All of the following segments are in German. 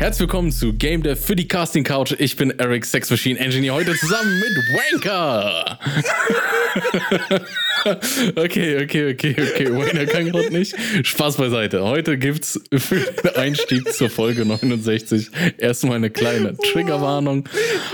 Herzlich willkommen zu Game Dev für die Casting Couch. Ich bin Eric Sex Machine Engineer heute zusammen mit Wanker. okay, okay, okay, okay. Wayner kann gerade nicht. Spaß beiseite. Heute gibt's für den Einstieg zur Folge 69 erstmal eine kleine Triggerwarnung.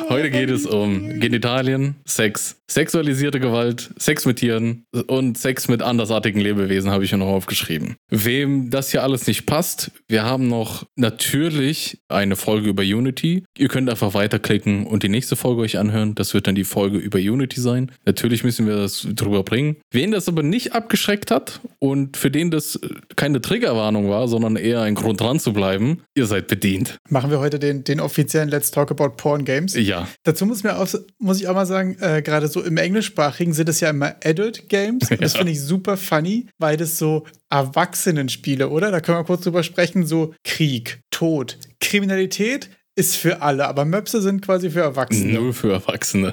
Heute geht es um Genitalien, Sex, sexualisierte Gewalt, Sex mit Tieren und Sex mit andersartigen Lebewesen habe ich hier noch aufgeschrieben. Wem das hier alles nicht passt, wir haben noch natürlich eine Folge über Unity. Ihr könnt einfach weiterklicken und die nächste Folge euch anhören. Das wird dann die Folge über Unity sein. Natürlich müssen wir das drüber bringen. Wen das aber nicht abgeschreckt hat und für den das keine Triggerwarnung war, sondern eher ein Grund dran zu bleiben, ihr seid bedient. Machen wir heute den, den offiziellen Let's Talk About Porn Games? Ja. Dazu muss, mir auch, muss ich auch mal sagen, äh, gerade so im Englischsprachigen sind es ja immer Adult Games. Und das finde ich super funny, weil das so Erwachsenenspiele, oder? Da können wir kurz drüber sprechen, so Krieg, Tod, Kriminalität ist für alle, aber Möpse sind quasi für Erwachsene. Nur für Erwachsene.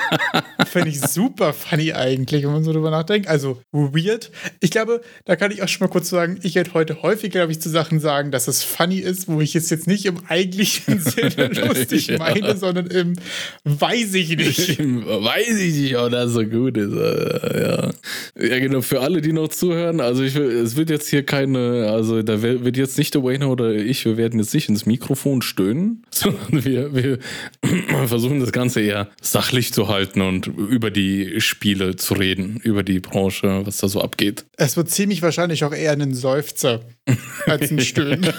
Finde ich super funny eigentlich, wenn man so drüber nachdenkt. Also weird. Ich glaube, da kann ich auch schon mal kurz sagen, ich werde heute häufig, glaube ich, zu Sachen sagen, dass es funny ist, wo ich es jetzt nicht im eigentlichen Sinne lustig ja. meine, sondern im weiß ich nicht. weiß ich nicht, ob das so gut ist. Äh, ja. ja, genau. Für alle, die noch zuhören, also ich will, es wird jetzt hier keine, also da wird jetzt nicht der Wayne oder ich, wir werden jetzt nicht ins Mikrofon stöhnen sondern wir, wir versuchen das Ganze eher sachlich zu halten und über die Spiele zu reden, über die Branche, was da so abgeht. Es wird ziemlich wahrscheinlich auch eher ein Seufzer als ein Stöhnen.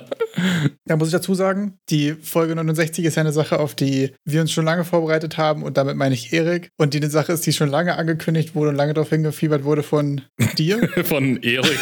da muss ich dazu sagen, die Folge 69 ist ja eine Sache, auf die wir uns schon lange vorbereitet haben und damit meine ich Erik. Und die eine Sache ist, die schon lange angekündigt wurde und lange darauf hingefiebert wurde von dir. von Erik.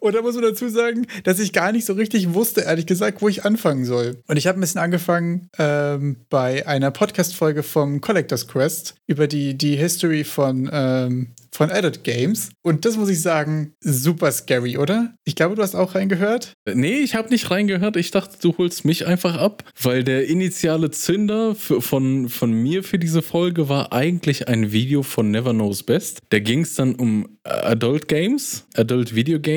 Und da muss man dazu sagen, dass ich gar nicht so richtig wusste, ehrlich gesagt, wo ich anfangen soll. Und ich habe ein bisschen angefangen ähm, bei einer Podcast-Folge vom Collector's Quest über die, die History von, ähm, von Adult Games. Und das muss ich sagen, super scary, oder? Ich glaube, du hast auch reingehört. Nee, ich habe nicht reingehört. Ich dachte, du holst mich einfach ab, weil der initiale Zünder für, von, von mir für diese Folge war eigentlich ein Video von Never Knows Best. Da ging es dann um Adult Games, Adult Video Games.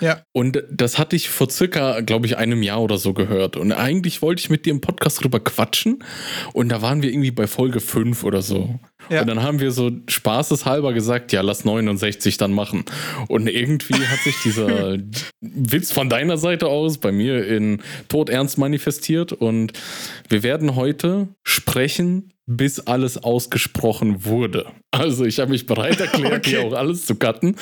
Ja. Und das hatte ich vor circa, glaube ich, einem Jahr oder so gehört. Und eigentlich wollte ich mit dir im Podcast drüber quatschen. Und da waren wir irgendwie bei Folge 5 oder so. Ja. Und dann haben wir so spaßeshalber gesagt, ja, lass 69 dann machen. Und irgendwie hat sich dieser Witz von deiner Seite aus bei mir in Todernst manifestiert. Und wir werden heute sprechen bis alles ausgesprochen wurde. Also ich habe mich bereit erklärt, okay. hier auch alles zu cutten.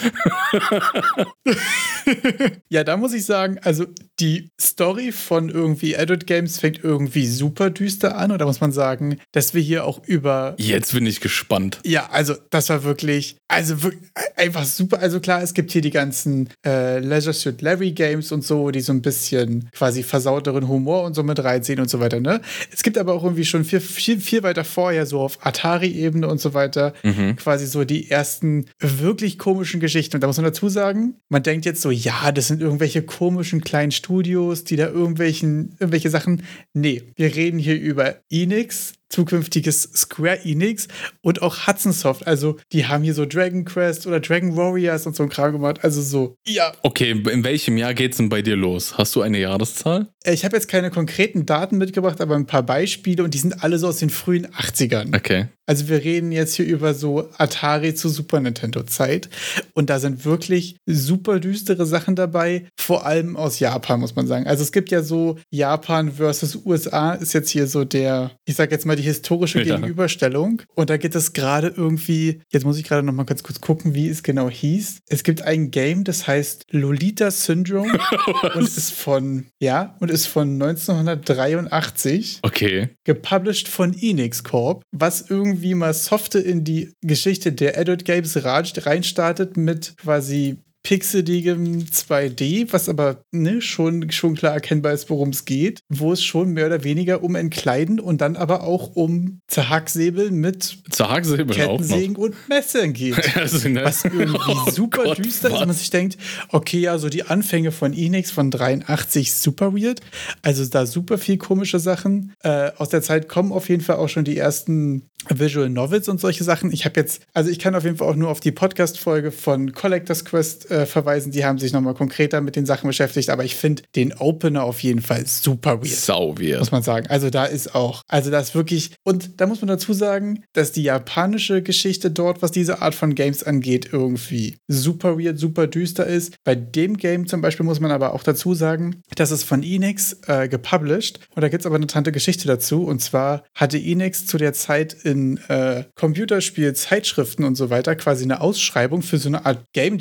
ja, da muss ich sagen, also die Story von irgendwie Adult Games fängt irgendwie super düster an. Und da muss man sagen, dass wir hier auch über. Jetzt bin ich gespannt. Ja, also das war wirklich, also wirklich einfach super. Also klar, es gibt hier die ganzen äh, Leisure Suit Larry Games und so, die so ein bisschen quasi versauteren Humor und so mit reinziehen und so weiter. Ne? Es gibt aber auch irgendwie schon viel, viel, viel weiter vorher, so auf Atari-Ebene und so weiter, mhm. quasi so die ersten wirklich komischen Geschichten. Und da muss man dazu sagen, man denkt jetzt so, ja, das sind irgendwelche komischen kleinen Studios, die da irgendwelchen, irgendwelche Sachen. Nee, wir reden hier über Enix, zukünftiges Square Enix und auch Hudson Soft. Also, die haben hier so Dragon Quest oder Dragon Warriors und so ein Kram gemacht. Also so, ja. Okay, in welchem Jahr geht's denn bei dir los? Hast du eine Jahreszahl? Äh, ich habe jetzt keine konkreten Daten mitgebracht, aber ein paar Beispiele und die sind alle so aus den frühen 80ern. Okay. Also wir reden jetzt hier über so Atari zu Super Nintendo Zeit und da sind wirklich super düstere Sachen dabei, vor allem aus Japan muss man sagen. Also es gibt ja so Japan versus USA ist jetzt hier so der, ich sag jetzt mal die historische ja. Gegenüberstellung und da geht es gerade irgendwie, jetzt muss ich gerade noch mal ganz kurz gucken, wie es genau hieß. Es gibt ein Game, das heißt Lolita Syndrome und ist von ja und ist von 1983. Okay. Gepublished von Enix Corp, was irgendwie irgendwie mal softe in die Geschichte der Adult Games reinstartet mit quasi pixeligem 2D, was aber ne, schon, schon klar erkennbar ist, worum es geht, wo es schon mehr oder weniger um Entkleiden und dann aber auch um Zerhacksäbel mit Zerhacksäbel Kettensägen und Messern geht. also, ne? Was irgendwie oh super Gott, düster ist, wenn man sich denkt, okay, ja, so die Anfänge von Enix von 83 super weird. Also da super viel komische Sachen. Äh, aus der Zeit kommen auf jeden Fall auch schon die ersten Visual Novels und solche Sachen. Ich habe jetzt, also ich kann auf jeden Fall auch nur auf die Podcast-Folge von Collector's Quest äh, verweisen, die haben sich nochmal konkreter mit den Sachen beschäftigt, aber ich finde den Opener auf jeden Fall super weird. Sau weird. Muss man sagen. Also da ist auch, also da ist wirklich, und da muss man dazu sagen, dass die japanische Geschichte dort, was diese Art von Games angeht, irgendwie super weird, super düster ist. Bei dem Game zum Beispiel muss man aber auch dazu sagen, dass es von Enix äh, gepublished und da gibt es aber eine tante Geschichte dazu und zwar hatte Enix zu der Zeit in äh, Computerspiel-Zeitschriften und so weiter quasi eine Ausschreibung für so eine Art Game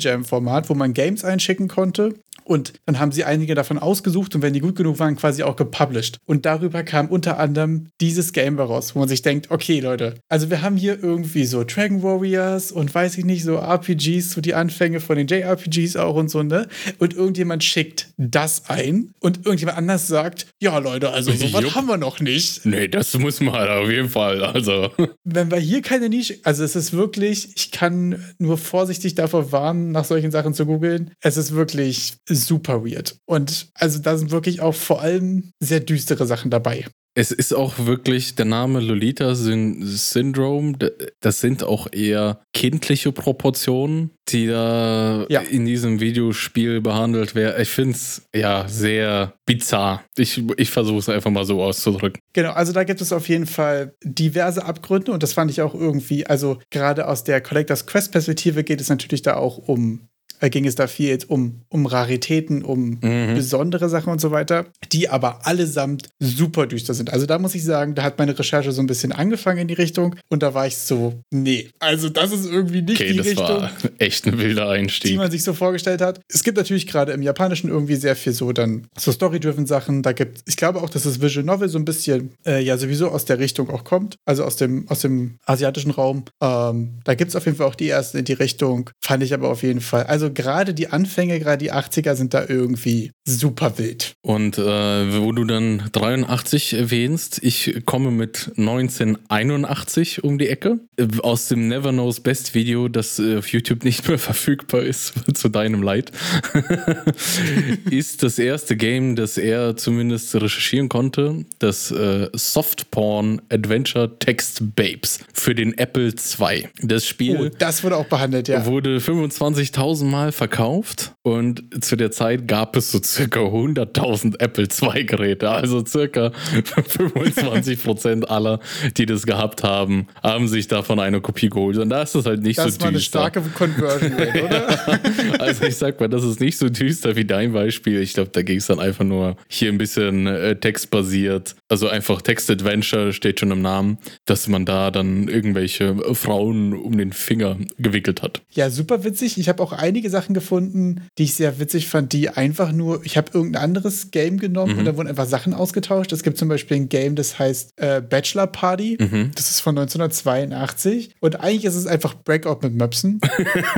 Jam-Format, wo man Games einschicken konnte und dann haben sie einige davon ausgesucht und wenn die gut genug waren, quasi auch gepublished. Und darüber kam unter anderem dieses Game raus, wo man sich denkt, okay, Leute, also wir haben hier irgendwie so Dragon Warriors und weiß ich nicht, so RPGs, so die Anfänge von den JRPGs auch und so, ne? Und irgendjemand schickt das ein und irgendjemand anders sagt, ja, Leute, also sowas haben wir noch nicht. Nee, das muss man auf jeden Fall. Also. Wenn wir hier keine Nische, also es ist wirklich, ich kann nur vorsichtig davor warnen, nach solchen Sachen zu googeln. Es ist wirklich super weird. Und also da sind wirklich auch vor allem sehr düstere Sachen dabei. Es ist auch wirklich der Name Lolita Syn Syndrome. Das sind auch eher kindliche Proportionen, die da ja. in diesem Videospiel behandelt werden. Ich finde es ja sehr bizarr. Ich, ich versuche es einfach mal so auszudrücken. Genau, also da gibt es auf jeden Fall diverse Abgründe und das fand ich auch irgendwie, also gerade aus der Collectors Quest Perspektive geht es natürlich da auch um äh, ging es da viel jetzt um, um Raritäten, um mhm. besondere Sachen und so weiter, die aber allesamt super düster sind. Also da muss ich sagen, da hat meine Recherche so ein bisschen angefangen in die Richtung und da war ich so, nee, also das ist irgendwie nicht okay, die das Richtung. War echt ein wilder Einstieg. Die man sich so vorgestellt hat. Es gibt natürlich gerade im Japanischen irgendwie sehr viel so dann so Story-driven Sachen. Da gibt ich glaube auch, dass das Visual Novel so ein bisschen äh, ja sowieso aus der Richtung auch kommt, also aus dem, aus dem asiatischen Raum. Ähm, da gibt es auf jeden Fall auch die ersten in die Richtung. Fand ich aber auf jeden Fall. Also also gerade die Anfänge, gerade die 80er sind da irgendwie super wild. Und äh, wo du dann 83 erwähnst, ich komme mit 1981 um die Ecke. Aus dem Never Knows Best Video, das äh, auf YouTube nicht mehr verfügbar ist, zu deinem Leid, ist das erste Game, das er zumindest recherchieren konnte, das äh, Softporn Adventure Text Babes für den Apple II. Das Spiel. Oh, das wurde auch behandelt, ja. Wurde 25.000 Mal Mal verkauft und zu der Zeit gab es so circa 100.000 Apple II Geräte. Also circa 25 Prozent aller, die das gehabt haben, haben sich davon eine Kopie geholt. Und da ist es halt nicht das so düster. Das war eine starke Conversion Rate, oder? also ich sag mal, das ist nicht so düster wie dein Beispiel. Ich glaube, da ging es dann einfach nur hier ein bisschen äh, textbasiert. Also einfach Text-Adventure steht schon im Namen, dass man da dann irgendwelche Frauen um den Finger gewickelt hat. Ja, super witzig. Ich habe auch einige einige Sachen gefunden, die ich sehr witzig fand, die einfach nur, ich habe irgendein anderes Game genommen mhm. und da wurden einfach Sachen ausgetauscht. Es gibt zum Beispiel ein Game, das heißt äh, Bachelor Party. Mhm. Das ist von 1982. Und eigentlich ist es einfach Breakout mit Möpsen.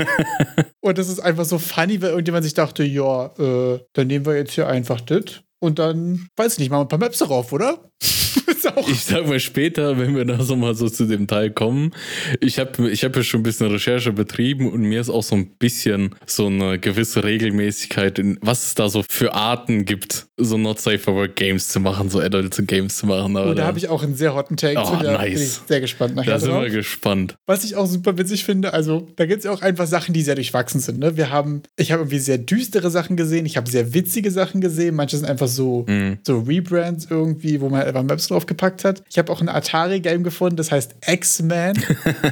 und das ist einfach so funny, weil irgendjemand sich dachte, ja, äh, dann nehmen wir jetzt hier einfach das. Und dann, weiß ich nicht, machen wir ein paar Maps darauf, oder? Ich sag mal später, wenn wir da so mal so zu dem Teil kommen. Ich habe ich hab ja schon ein bisschen Recherche betrieben und mir ist auch so ein bisschen so eine gewisse Regelmäßigkeit, in, was es da so für Arten gibt, so Not Safe for Work Games zu machen, so Adult Games zu machen. oh, da habe ich auch einen sehr hotten Take oh, zu. Da nice. bin ich sehr gespannt nachher. Da sind wir gespannt. Was ich auch super witzig finde, also da gibt es ja auch einfach Sachen, die sehr durchwachsen sind. Ne? Wir haben, ich habe irgendwie sehr düstere Sachen gesehen, ich habe sehr witzige Sachen gesehen, manche sind einfach so, mm. so Rebrands irgendwie, wo man einfach Maps draufgepackt hat. Ich habe auch ein Atari-Game gefunden, das heißt X-Man,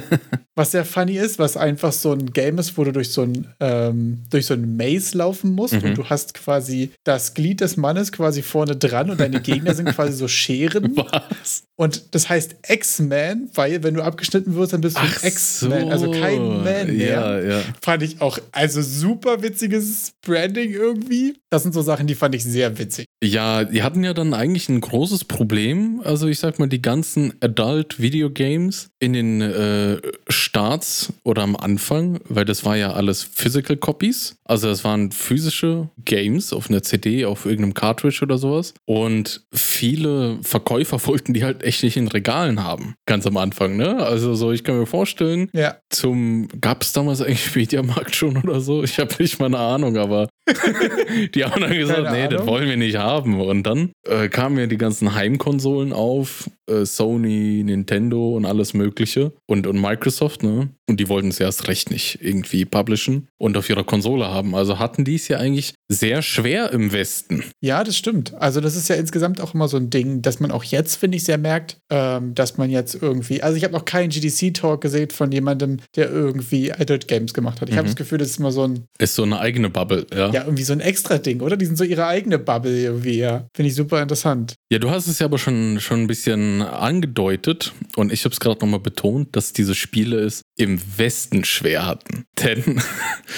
was sehr funny ist, was einfach so ein Game ist, wo du durch so ein, ähm, durch so ein Maze laufen musst mhm. und du hast quasi das Glied des Mannes quasi vorne dran und deine Gegner sind quasi so Scheren. Was? Und das heißt X-Man, weil wenn du abgeschnitten wirst, dann bist du Ach ein X-Man, so. also kein Man mehr. Ja, ja. Fand ich auch, also super witziges Branding irgendwie. Das sind so Sachen, die fand ich sehr witzig. Ja, die hatten ja dann eigentlich ein großes Problem. Also ich sag mal, die ganzen Adult Video Games in den äh, Starts oder am Anfang, weil das war ja alles Physical Copies. Also das waren physische Games auf einer CD, auf irgendeinem Cartridge oder sowas. Und viele Verkäufer wollten die halt echt nicht in Regalen haben. Ganz am Anfang, ne? Also so, ich kann mir vorstellen, ja. zum, gab es damals eigentlich Mediamarkt schon oder so? Ich habe nicht mal eine Ahnung, aber die haben dann gesagt, Keine nee, Ahnung. das wollen wir nicht haben. Und dann äh, kamen ja die ganzen Heimkonsolen auf, äh, Sony, Nintendo und alles mögliche und, und Microsoft, ne? Und die wollten es erst recht nicht irgendwie publishen und auf ihrer Konsole haben. Also hatten die es ja eigentlich sehr schwer im Westen. Ja, das stimmt. Also das ist ja insgesamt auch immer so ein Ding, dass man auch jetzt, finde ich, sehr merkt, ähm, dass man jetzt irgendwie, also ich habe noch keinen GDC-Talk gesehen von jemandem, der irgendwie Adult Games gemacht hat. Ich mhm. habe das Gefühl, das ist immer so ein... Ist so eine eigene Bubble, ja. Ja, irgendwie so ein extra Ding, oder? Die sind so ihre eigene Bubble irgendwie, ja. Finde ich super interessant. Ja, du hast es ja aber schon, schon ein bisschen angedeutet und ich habe es gerade nochmal betont, dass diese Spiele es im Westen schwer hatten. Denn,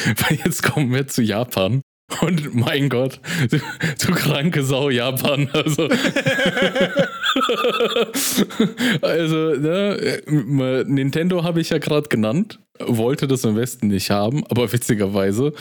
weil jetzt kommen wir zu Japan. Und mein Gott, du, du kranke Sau, Japan. Also, also ne, Nintendo habe ich ja gerade genannt, wollte das im Westen nicht haben, aber witzigerweise,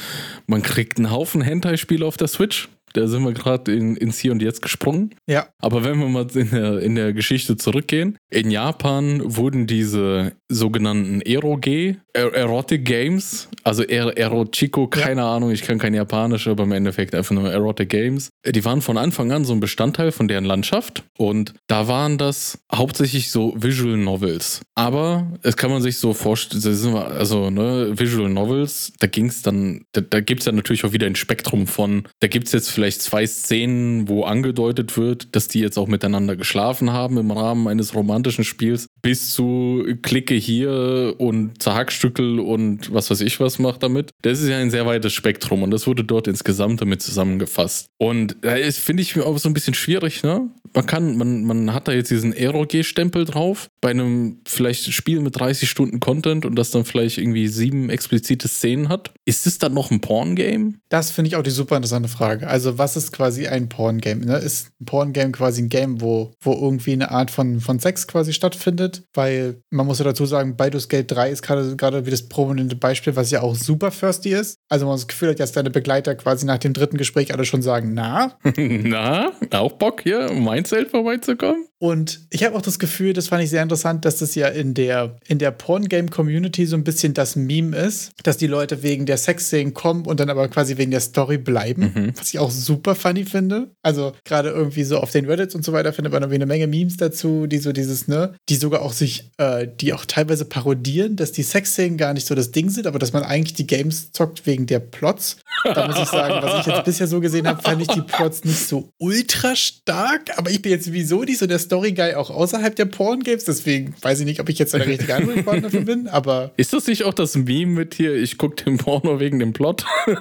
man kriegt einen Haufen Hentai-Spiele auf der Switch da sind wir gerade in, ins Hier und Jetzt gesprungen. Ja. Aber wenn wir mal in der, in der Geschichte zurückgehen, in Japan wurden diese sogenannten Eroge, er Erotic Games, also er Erochico, keine ja. Ahnung, ich kann kein Japanisch, aber im Endeffekt einfach nur Erotic Games. Die waren von Anfang an so ein Bestandteil von deren Landschaft und da waren das hauptsächlich so Visual Novels. Aber es kann man sich so vorstellen, also ne, Visual Novels, da ging es dann, da, da gibt es ja natürlich auch wieder ein Spektrum von, da gibt es jetzt vielleicht zwei Szenen, wo angedeutet wird, dass die jetzt auch miteinander geschlafen haben im Rahmen eines romantischen Spiels, bis zu Klicke hier und Zerhackstückel und was weiß ich was macht damit. Das ist ja ein sehr weites Spektrum und das wurde dort insgesamt damit zusammengefasst. Und das finde ich auch so ein bisschen schwierig, ne? Man kann, man, man hat da jetzt diesen Aero-G-Stempel drauf, bei einem vielleicht Spiel mit 30 Stunden Content und das dann vielleicht irgendwie sieben explizite Szenen hat. Ist es dann noch ein Porn-Game? Das finde ich auch die super interessante Frage. Also was ist quasi ein Porn-Game? Ne? Ist ein Porn-Game quasi ein Game, wo, wo irgendwie eine Art von, von Sex quasi stattfindet? Weil man muss ja dazu sagen, Baldur's Gate 3 ist gerade wie das prominente Beispiel, was ja auch super thirsty ist. Also man das Gefühl hat, dass deine Begleiter quasi nach dem dritten Gespräch alle schon sagen, na? na, auch Bock hier, um mein Zelt vorbeizukommen? Und ich habe auch das Gefühl, das fand ich sehr interessant, dass das ja in der, in der Porn-Game-Community so ein bisschen das Meme ist, dass die Leute wegen der Sexszenen kommen und dann aber quasi wegen der Story bleiben, mhm. was ich auch super funny finde. Also gerade irgendwie so auf den Reddits und so weiter findet man irgendwie eine Menge Memes dazu, die so dieses, ne, die sogar auch sich, äh, die auch teilweise parodieren, dass die Sexszenen gar nicht so das Ding sind, aber dass man eigentlich die Games zockt wegen der Plots. Da muss ich sagen, was ich jetzt bisher so gesehen habe, fand ich die Plots nicht so ultra stark, aber ich bin jetzt sowieso nicht so der Story-Guy auch außerhalb der Porn-Games, deswegen weiß ich nicht, ob ich jetzt der richtige Ansprechpartner dafür bin, aber. Ist das nicht auch das Meme mit hier, ich gucke den Porno wegen dem Plot?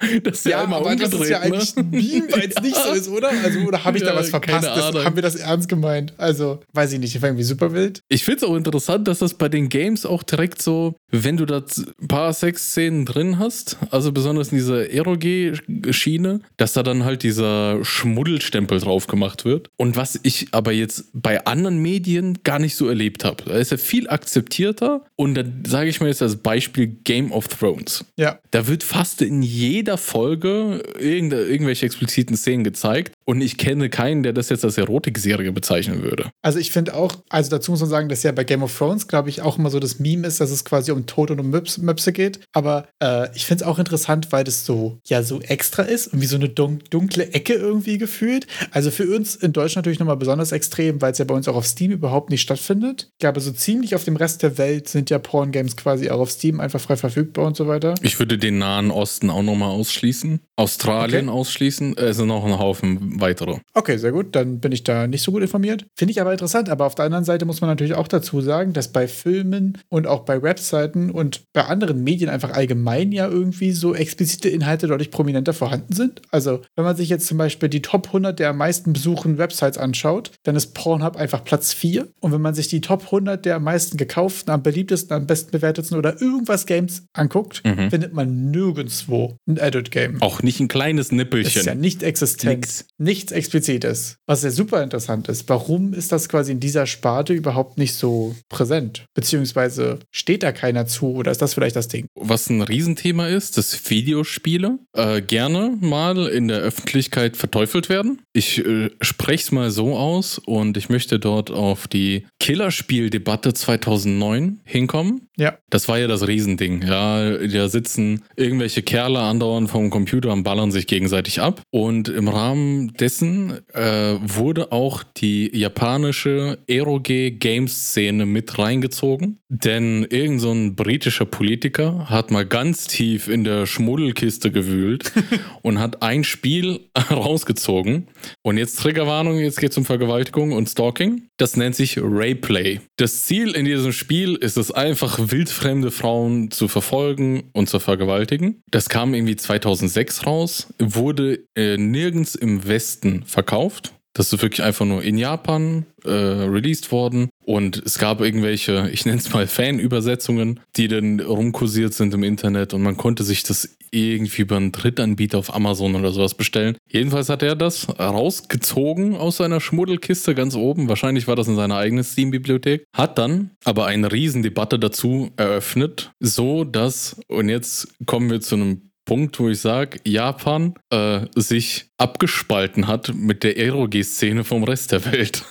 das ist ja, ja aber das ist ja ne? eigentlich ein Meme, weil es nicht so ist, oder? Also, oder habe ich ja, da was verpasst? Das, haben wir das ernst gemeint? Also, weiß ich nicht, ich war irgendwie super wild. Ich finde es auch interessant, dass das bei den Games auch direkt so, wenn du da ein paar Sexszenen drin hast, also besonders in dieser Eroge-Schiene, dass da dann halt dieser Schmuddelstempel drauf gemacht wird. Und was ich aber jetzt bei anderen Medien gar nicht so erlebt habe. Da ist er viel akzeptierter und da sage ich mal jetzt als Beispiel Game of Thrones. Ja. Da wird fast in jeder Folge irgendwelche expliziten Szenen gezeigt und ich kenne keinen, der das jetzt als Erotikserie bezeichnen würde. Also ich finde auch, also dazu muss man sagen, dass ja bei Game of Thrones, glaube ich, auch immer so das Meme ist, dass es quasi um Tod und um Möps, Möpse geht. Aber äh, ich finde es auch interessant, weil das so, ja, so extra ist und wie so eine dunkle Ecke irgendwie gefühlt. Also für uns in Deutschland natürlich nochmal besonders extrem, weil es ja bei uns auch auf Steam überhaupt nicht stattfindet. Ich glaube, so ziemlich auf dem Rest der Welt sind ja Porn-Games quasi auch auf Steam einfach frei verfügbar und so weiter. Ich würde den Nahen Osten auch nochmal ausschließen. Australien okay. ausschließen. Es sind noch ein Haufen weitere. Okay, sehr gut. Dann bin ich da nicht so gut informiert. Finde ich aber interessant. Aber auf der anderen Seite muss man natürlich auch dazu sagen, dass bei Filmen und auch bei Webseiten und bei anderen Medien einfach allgemein ja irgendwie so explizite Inhalte deutlich prominenter vorhanden sind. Also, wenn man sich jetzt zum Beispiel die Top 100 der am meisten besuchten Websites anschaut, dann ist Pornhub einfach Platz 4. Und wenn man sich die Top 100 der am meisten gekauften, am beliebtesten, am besten bewertetsten oder irgendwas Games anguckt, mhm. findet man nirgendwo ein Adult Game. Auch nicht ein kleines Nippelchen. Das ist ja nicht existent. Nix. Nichts Explizites. Was ja super interessant ist. Warum ist das quasi in dieser Sparte überhaupt nicht so präsent? Beziehungsweise steht da keiner zu oder ist das vielleicht das Ding? Was ein Riesenthema ist, dass Videospiele äh, gerne mal in der Öffentlichkeit verteufelt werden. Ich äh, spreche es mal so aus und ich möchte dort auf die Killerspieldebatte 2009 hinkommen. Ja. Das war ja das Riesending. Ja, da sitzen irgendwelche Kerle andauernd vom Computer und ballern sich gegenseitig ab. Und im Rahmen dessen äh, wurde auch die japanische Eroge-Games-Szene mit reingezogen. Denn irgend so ein britischer Politiker hat mal ganz tief in der Schmuddelkiste gewühlt und hat ein Spiel rausgezogen. Und jetzt Triggerwarnung, jetzt geht es um Vergewaltigung und Stalking. Das nennt sich Rayplay. Das Ziel in diesem Spiel ist es einfach, wildfremde Frauen zu verfolgen und zu vergewaltigen. Das kam irgendwie 2006 raus, wurde äh, nirgends im Westen verkauft. Das ist wirklich einfach nur in Japan äh, released worden. Und es gab irgendwelche, ich nenne es mal Fan-Übersetzungen, die dann rumkursiert sind im Internet und man konnte sich das irgendwie über einen Drittanbieter auf Amazon oder sowas bestellen. Jedenfalls hat er das rausgezogen aus seiner Schmuddelkiste ganz oben. Wahrscheinlich war das in seiner eigenen Steam-Bibliothek. Hat dann aber eine Riesendebatte dazu eröffnet, so dass, und jetzt kommen wir zu einem Punkt, wo ich sage, Japan äh, sich abgespalten hat mit der Eroge-Szene vom Rest der Welt.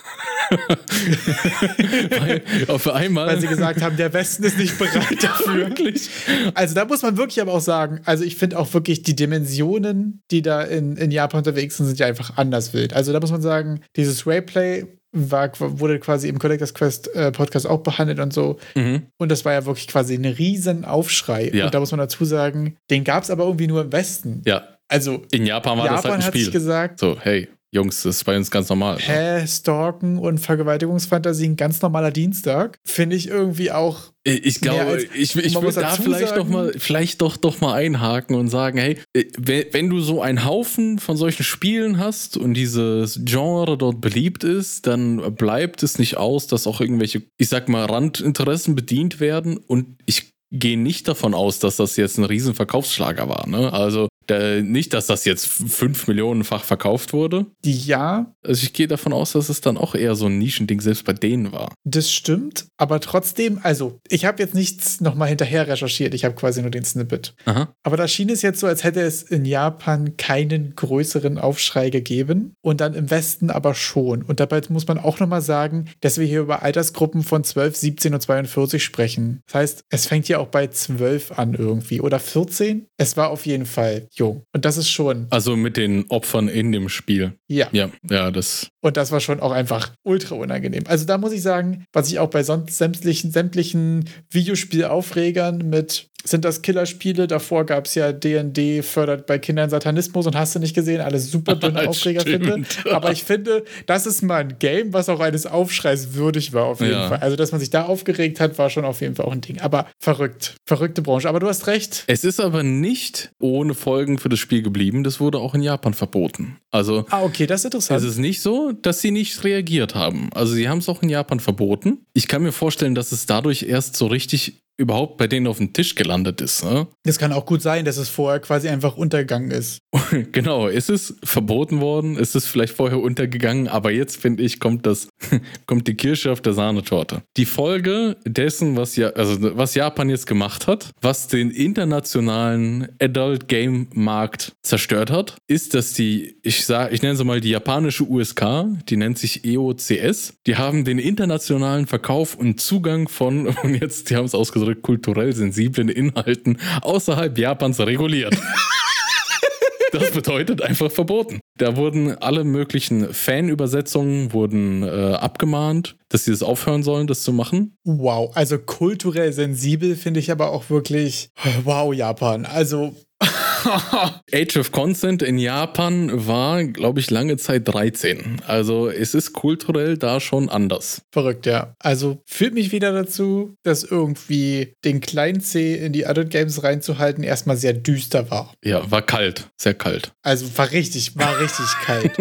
Weil auf einmal. Weil sie gesagt haben, der Westen ist nicht bereit dafür. wirklich. Also da muss man wirklich aber auch sagen, also ich finde auch wirklich die Dimensionen, die da in, in Japan unterwegs sind, sind ja einfach anders wild. Also da muss man sagen, dieses Rayplay war, wurde quasi im Collectors Quest äh, Podcast auch behandelt und so. Mhm. Und das war ja wirklich quasi ein riesen Aufschrei. Ja. Und da muss man dazu sagen, den gab es aber irgendwie nur im Westen. Ja. Also in Japan war Japan das halt ein Spiel. Hat sich gesagt, so hey, Jungs, das ist bei uns ganz normal. Ne? Hä, Stalken und Vergewaltigungsfantasien, ganz normaler Dienstag. Finde ich irgendwie auch. Ich glaube, ich, ich würde da vielleicht sagen, doch mal, vielleicht doch, doch mal einhaken und sagen, hey, äh, wenn du so einen Haufen von solchen Spielen hast und dieses Genre dort beliebt ist, dann bleibt es nicht aus, dass auch irgendwelche, ich sag mal, Randinteressen bedient werden und ich gehe nicht davon aus, dass das jetzt ein riesen Verkaufsschlager war. Ne? Also der, nicht, dass das jetzt fünf Millionenfach verkauft wurde. Ja. Also ich gehe davon aus, dass es dann auch eher so ein Nischending selbst bei denen war. Das stimmt, aber trotzdem, also ich habe jetzt nichts nochmal hinterher recherchiert, ich habe quasi nur den Snippet. Aha. Aber da schien es jetzt so, als hätte es in Japan keinen größeren Aufschrei gegeben und dann im Westen aber schon. Und dabei muss man auch nochmal sagen, dass wir hier über Altersgruppen von 12, 17 und 42 sprechen. Das heißt, es fängt hier auch bei 12 an irgendwie oder 14. Es war auf jeden Fall jung. Und das ist schon. Also mit den Opfern in dem Spiel. Ja. Ja, ja, das. Und das war schon auch einfach ultra unangenehm. Also da muss ich sagen, was ich auch bei sonst sämtlichen, sämtlichen Videospielaufregern mit sind das Killerspiele. Davor gab es ja DND fördert bei Kindern Satanismus und hast du nicht gesehen, alles super dünne Aufreger finde. Aber ich finde, das ist mal ein Game, was auch eines Aufschreis würdig war, auf jeden ja. Fall. Also, dass man sich da aufgeregt hat, war schon auf jeden Fall auch ein Ding. Aber verrückt. Verrückte Branche. Aber du hast recht. Es ist aber nicht ohne Folgen für das Spiel geblieben. Das wurde auch in Japan verboten. Also. Ah, okay, das ist interessant. Es ist nicht so, dass sie nicht reagiert haben. Also, sie haben es auch in Japan verboten. Ich kann mir vorstellen, dass es dadurch erst so richtig überhaupt bei denen auf dem Tisch gelandet ist. Ne? Das kann auch gut sein, dass es vorher quasi einfach untergegangen ist. genau, ist es verboten worden, ist es vielleicht vorher untergegangen, aber jetzt finde ich, kommt das, kommt die Kirsche auf der Sahnetorte. Die Folge dessen, was ja, also was Japan jetzt gemacht hat, was den internationalen Adult Game Markt zerstört hat, ist, dass die, ich sage, ich nenne sie mal die japanische USK, die nennt sich EOCS, die haben den internationalen Verkauf und Zugang von, und jetzt, die haben es ausgesucht, unsere kulturell sensiblen Inhalten außerhalb Japans reguliert. Das bedeutet einfach verboten. Da wurden alle möglichen Fanübersetzungen wurden äh, abgemahnt, dass sie das aufhören sollen, das zu machen. Wow, also kulturell sensibel finde ich aber auch wirklich wow Japan. Also Age of Consent in Japan war, glaube ich, lange Zeit 13. Also es ist kulturell da schon anders. Verrückt, ja. Also führt mich wieder dazu, dass irgendwie den kleinen C in die Adult Games reinzuhalten erstmal sehr düster war. Ja, war kalt, sehr kalt. Also war richtig, war richtig kalt.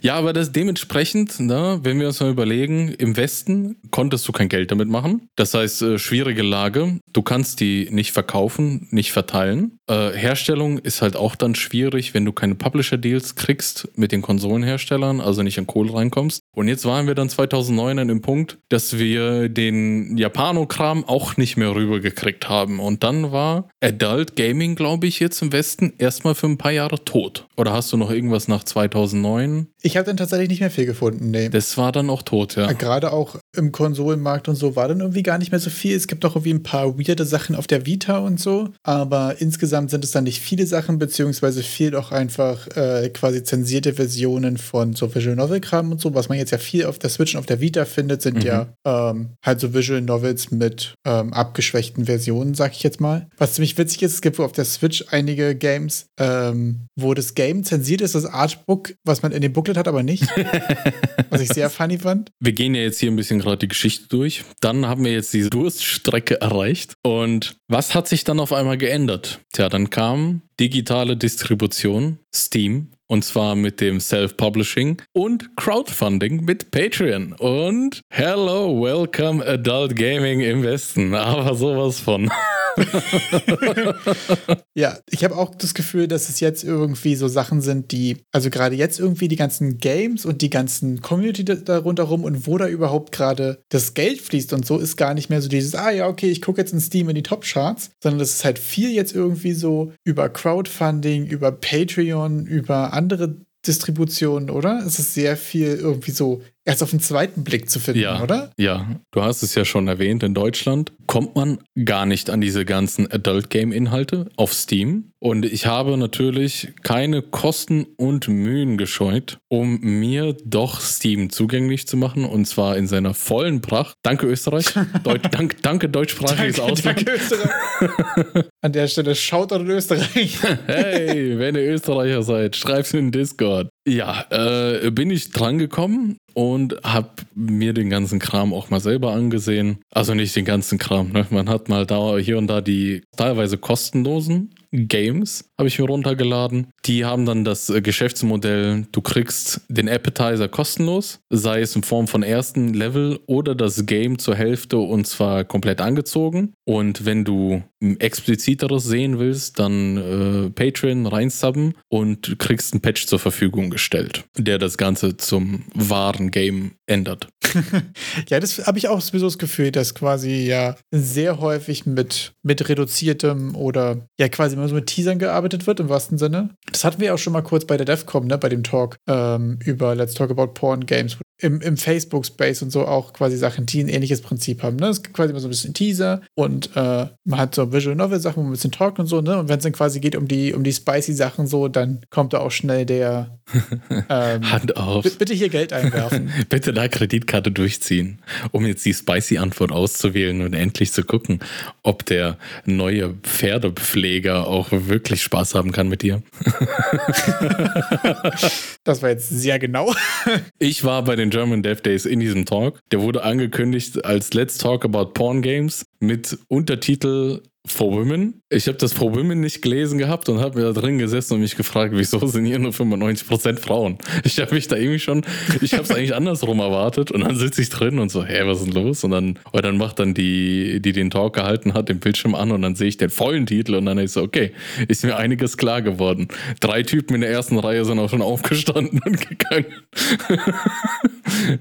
ja, aber das dementsprechend, ne, wenn wir uns mal überlegen, im Westen konntest du kein Geld damit machen. Das heißt, äh, schwierige Lage. Du kannst die nicht verkaufen, nicht verteilen. Äh, Herstellung ist halt auch dann schwierig, wenn du keine Publisher-Deals kriegst mit den Konsolenherstellern, also nicht an Kohle reinkommst. Und jetzt waren wir dann 2009 an dem Punkt, dass wir den Japano-Kram auch nicht mehr rübergekriegt haben. Und dann war Adult Gaming, glaube ich, jetzt im Westen erstmal für ein paar Jahre tot. Oder hast du noch irgendwas nach 2009? Ich habe dann tatsächlich nicht mehr viel gefunden, nee. Das war dann auch tot, ja. Gerade auch im Konsolenmarkt und so war dann irgendwie gar nicht mehr so viel. Es gibt auch irgendwie ein paar weirde Sachen auf der Vita und so, aber insgesamt sind es dann nicht viel viele Sachen, beziehungsweise viel auch einfach äh, quasi zensierte Versionen von so Visual Novel-Kram und so. Was man jetzt ja viel auf der Switch und auf der Vita findet, sind mhm. ja ähm, halt so Visual Novels mit ähm, abgeschwächten Versionen, sag ich jetzt mal. Was ziemlich witzig ist, es gibt auf der Switch einige Games, ähm, wo das Game zensiert ist, das Artbook, was man in dem Booklet hat, aber nicht. was ich sehr funny fand. Wir gehen ja jetzt hier ein bisschen gerade die Geschichte durch. Dann haben wir jetzt diese Durststrecke erreicht. Und was hat sich dann auf einmal geändert? Tja, dann kam digitale Distribution, Steam, und zwar mit dem Self-Publishing und Crowdfunding mit Patreon. Und hello, welcome Adult Gaming im Westen. Aber sowas von. ja, ich habe auch das Gefühl, dass es jetzt irgendwie so Sachen sind, die, also gerade jetzt irgendwie die ganzen Games und die ganzen Community darunter rum und wo da überhaupt gerade das Geld fließt und so, ist gar nicht mehr so dieses, ah ja, okay, ich gucke jetzt in Steam in die Top-Charts, sondern das ist halt viel jetzt irgendwie so über Crowdfunding, über Patreon, über andere Distributionen, oder? Es ist sehr viel irgendwie so erst auf den zweiten Blick zu finden, ja, oder? Ja, du hast es ja schon erwähnt, in Deutschland kommt man gar nicht an diese ganzen Adult Game Inhalte auf Steam. Und ich habe natürlich keine Kosten und Mühen gescheut, um mir doch Steam zugänglich zu machen und zwar in seiner vollen Pracht. Danke Österreich. Deutsch, dank, danke deutschsprachiges danke, Ausland. Danke Österreich. an der Stelle schaut an Österreich. hey, wenn ihr Österreicher seid, schreibt in Discord. Ja, äh, bin ich drangekommen und habe mir den ganzen Kram auch mal selber angesehen. Also nicht den ganzen Kram, ne? Man hat mal da hier und da die teilweise kostenlosen Games, habe ich mir runtergeladen. Die haben dann das äh, Geschäftsmodell, du kriegst den Appetizer kostenlos, sei es in Form von ersten Level oder das Game zur Hälfte und zwar komplett angezogen. Und wenn du expliziteres sehen willst, dann äh, Patreon reinsubben und kriegst einen Patch zur Verfügung gestellt, der das Ganze zum wahren Game ändert. ja, das habe ich auch sowieso das Gefühl, dass quasi ja sehr häufig mit, mit reduziertem oder ja quasi immer so mit Teasern gearbeitet wird, im wahrsten Sinne. Das hatten wir auch schon mal kurz bei der DEFCOM, ne, bei dem Talk ähm, über Let's Talk About Porn Games, im, im Facebook-Space und so auch quasi Sachen, die ein ähnliches Prinzip haben. Ne? Es gibt quasi immer so ein bisschen Teaser und äh, man hat so Visual Novel-Sachen, ein bisschen talkt und so, ne? Und wenn es dann quasi geht um die, um die spicy Sachen so, dann kommt da auch schnell der ähm, Hand auf. Bitte hier Geld einwerfen. bitte da Kreditkarte durchziehen, um jetzt die spicy Antwort auszuwählen und endlich zu gucken, ob der neue Pferdepfleger auch wirklich Spaß haben kann mit dir. das war jetzt sehr genau. ich war bei den German Dev Days in diesem Talk. Der wurde angekündigt als Let's Talk About Porn Games mit Untertitel For Women. Ich habe das For Women nicht gelesen gehabt und habe mir da drin gesessen und mich gefragt, wieso sind hier nur 95% Frauen? Ich habe mich da irgendwie schon, ich habe es eigentlich andersrum erwartet und dann sitze ich drin und so, hä, was ist denn los? Und dann, und dann macht dann die, die den Talk gehalten hat, den Bildschirm an und dann sehe ich den vollen Titel und dann ist so, okay, ist mir einiges klar geworden. Drei Typen in der ersten Reihe sind auch schon aufgestanden und gegangen.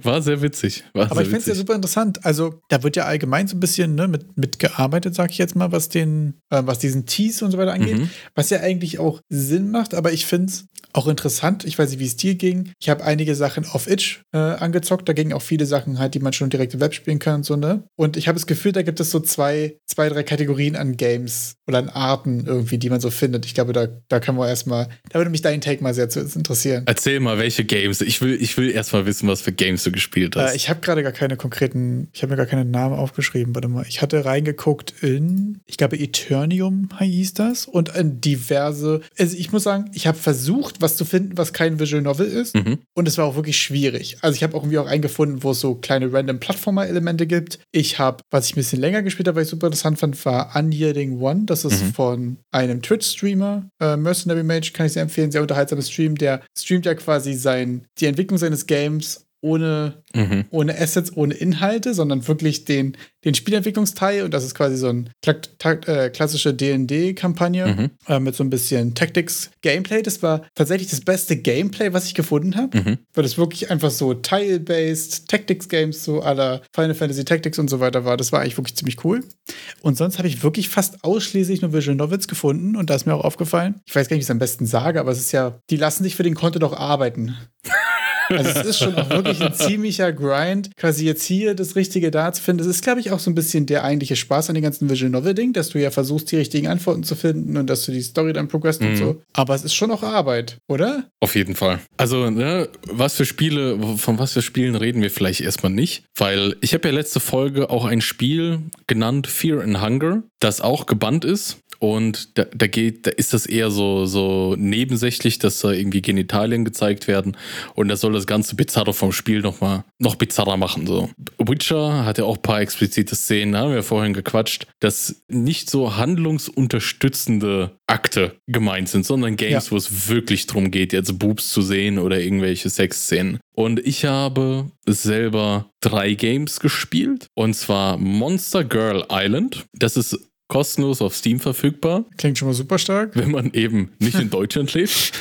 War sehr witzig. War Aber sehr ich finde es ja super interessant. Also, da wird ja allgemein so ein bisschen ne, mit, mit gearbeitet, sag ich jetzt mal, was den, äh, was diesen Tease und so weiter angeht. Mhm. Was ja eigentlich auch Sinn macht, aber ich finde es auch interessant. Ich weiß nicht, wie es dir ging. Ich habe einige Sachen auf Itch äh, angezockt. Da gingen auch viele Sachen halt, die man schon direkt im Web spielen kann und so, ne? Und ich habe das Gefühl, da gibt es so zwei, zwei, drei Kategorien an Games oder an Arten irgendwie, die man so findet. Ich glaube, da, da können wir erstmal, da würde mich dein Take mal sehr zu interessieren. Erzähl mal, welche Games. Ich will, ich will erstmal wissen, was für Games du gespielt hast. Äh, ich habe gerade gar keine konkreten, ich habe mir gar keinen Namen aufgeschrieben. Warte mal. Ich hatte reingeguckt in, ich glaube, Eternium hieß das und in diverse. Also ich muss sagen, ich habe versucht, was zu finden, was kein Visual Novel ist. Mhm. Und es war auch wirklich schwierig. Also ich habe auch irgendwie auch eingefunden, wo es so kleine random Plattformer-Elemente gibt. Ich habe, was ich ein bisschen länger gespielt habe, weil ich super interessant fand, war Unyielding One. Das ist mhm. von einem Twitch-Streamer, äh, Mercenary Mage, kann ich sehr empfehlen, sehr unterhaltsames Stream. Der streamt ja quasi sein, die Entwicklung seines Games ohne, mhm. ohne Assets, ohne Inhalte, sondern wirklich den, den Spielentwicklungsteil. Und das ist quasi so eine äh, klassische DD-Kampagne mhm. äh, mit so ein bisschen Tactics-Gameplay. Das war tatsächlich das beste Gameplay, was ich gefunden habe, mhm. weil das wirklich einfach so Tile-based Tactics-Games, so aller Final Fantasy Tactics und so weiter war. Das war eigentlich wirklich ziemlich cool. Und sonst habe ich wirklich fast ausschließlich nur Visual Novels gefunden und da ist mir auch aufgefallen. Ich weiß gar nicht, wie ich es am besten sage, aber es ist ja, die lassen sich für den Content auch arbeiten. Also es ist schon auch wirklich ein ziemlicher Grind, quasi jetzt hier das Richtige da zu finden. Das ist, glaube ich, auch so ein bisschen der eigentliche Spaß an dem ganzen Visual Novel-Ding, dass du ja versuchst, die richtigen Antworten zu finden und dass du die Story dann progressst mhm. und so. Aber es ist schon auch Arbeit, oder? Auf jeden Fall. Also, ne, was für Spiele, von was für Spielen reden wir vielleicht erstmal nicht, weil ich habe ja letzte Folge auch ein Spiel genannt Fear and Hunger, das auch gebannt ist und da, da, geht, da ist das eher so, so nebensächlich, dass da irgendwie Genitalien gezeigt werden. Und das soll das ganze Bizarre vom Spiel nochmal noch bizarrer machen. So. Witcher hat ja auch ein paar explizite Szenen, haben wir vorhin gequatscht, dass nicht so handlungsunterstützende Akte gemeint sind, sondern Games, ja. wo es wirklich darum geht, jetzt Boobs zu sehen oder irgendwelche Sexszenen. Und ich habe selber drei Games gespielt. Und zwar Monster Girl Island. Das ist kostenlos auf Steam verfügbar. Klingt schon mal super stark. Wenn man eben nicht in Deutschland lebt.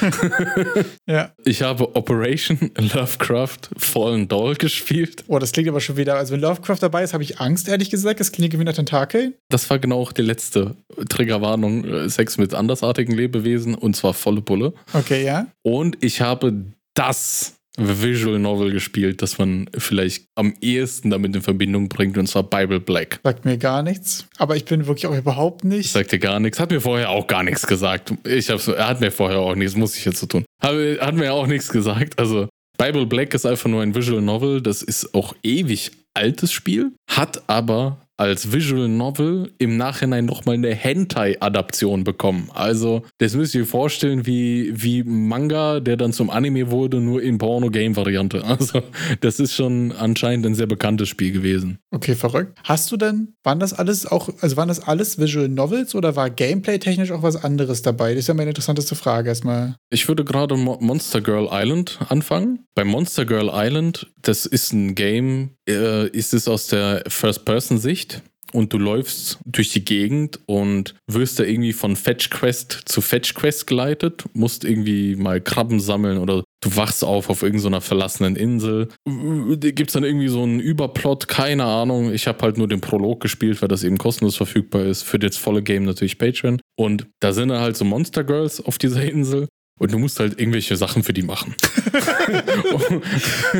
ja. Ich habe Operation Lovecraft Fallen Doll gespielt. Oh, das klingt aber schon wieder, also wenn Lovecraft dabei ist, habe ich Angst, ehrlich gesagt. Das klingt wie nach Tentakel. Das war genau auch die letzte Triggerwarnung. Äh, Sex mit andersartigen Lebewesen und zwar volle Bulle. Okay, ja. Und ich habe das Visual Novel gespielt, das man vielleicht am ehesten damit in Verbindung bringt, und zwar Bible Black. Sagt mir gar nichts, aber ich bin wirklich auch überhaupt nicht. Sagt dir gar nichts, hat mir vorher auch gar nichts gesagt. Ich hab's, er hat mir vorher auch nichts, muss ich jetzt so tun. Hat mir auch nichts gesagt. Also Bible Black ist einfach nur ein Visual Novel, das ist auch ewig altes Spiel, hat aber als Visual Novel im Nachhinein nochmal eine Hentai-Adaption bekommen. Also, das müsst ihr euch vorstellen, wie, wie Manga, der dann zum Anime wurde, nur in Porno-Game-Variante. Also, das ist schon anscheinend ein sehr bekanntes Spiel gewesen. Okay, verrückt. Hast du denn, waren das alles auch, also waren das alles Visual Novels oder war Gameplay-technisch auch was anderes dabei? Das ist ja meine interessanteste Frage erstmal. Ich würde gerade Monster Girl Island anfangen. Bei Monster Girl Island, das ist ein Game, äh, ist es aus der First-Person-Sicht und du läufst durch die Gegend und wirst da irgendwie von Fetch Quest zu Fetch Quest geleitet, musst irgendwie mal Krabben sammeln oder du wachst auf auf irgendeiner verlassenen Insel. Gibt es dann irgendwie so einen Überplot? Keine Ahnung. Ich habe halt nur den Prolog gespielt, weil das eben kostenlos verfügbar ist. Für das volle Game natürlich Patreon. Und da sind dann halt so Monster Girls auf dieser Insel und du musst halt irgendwelche Sachen für die machen.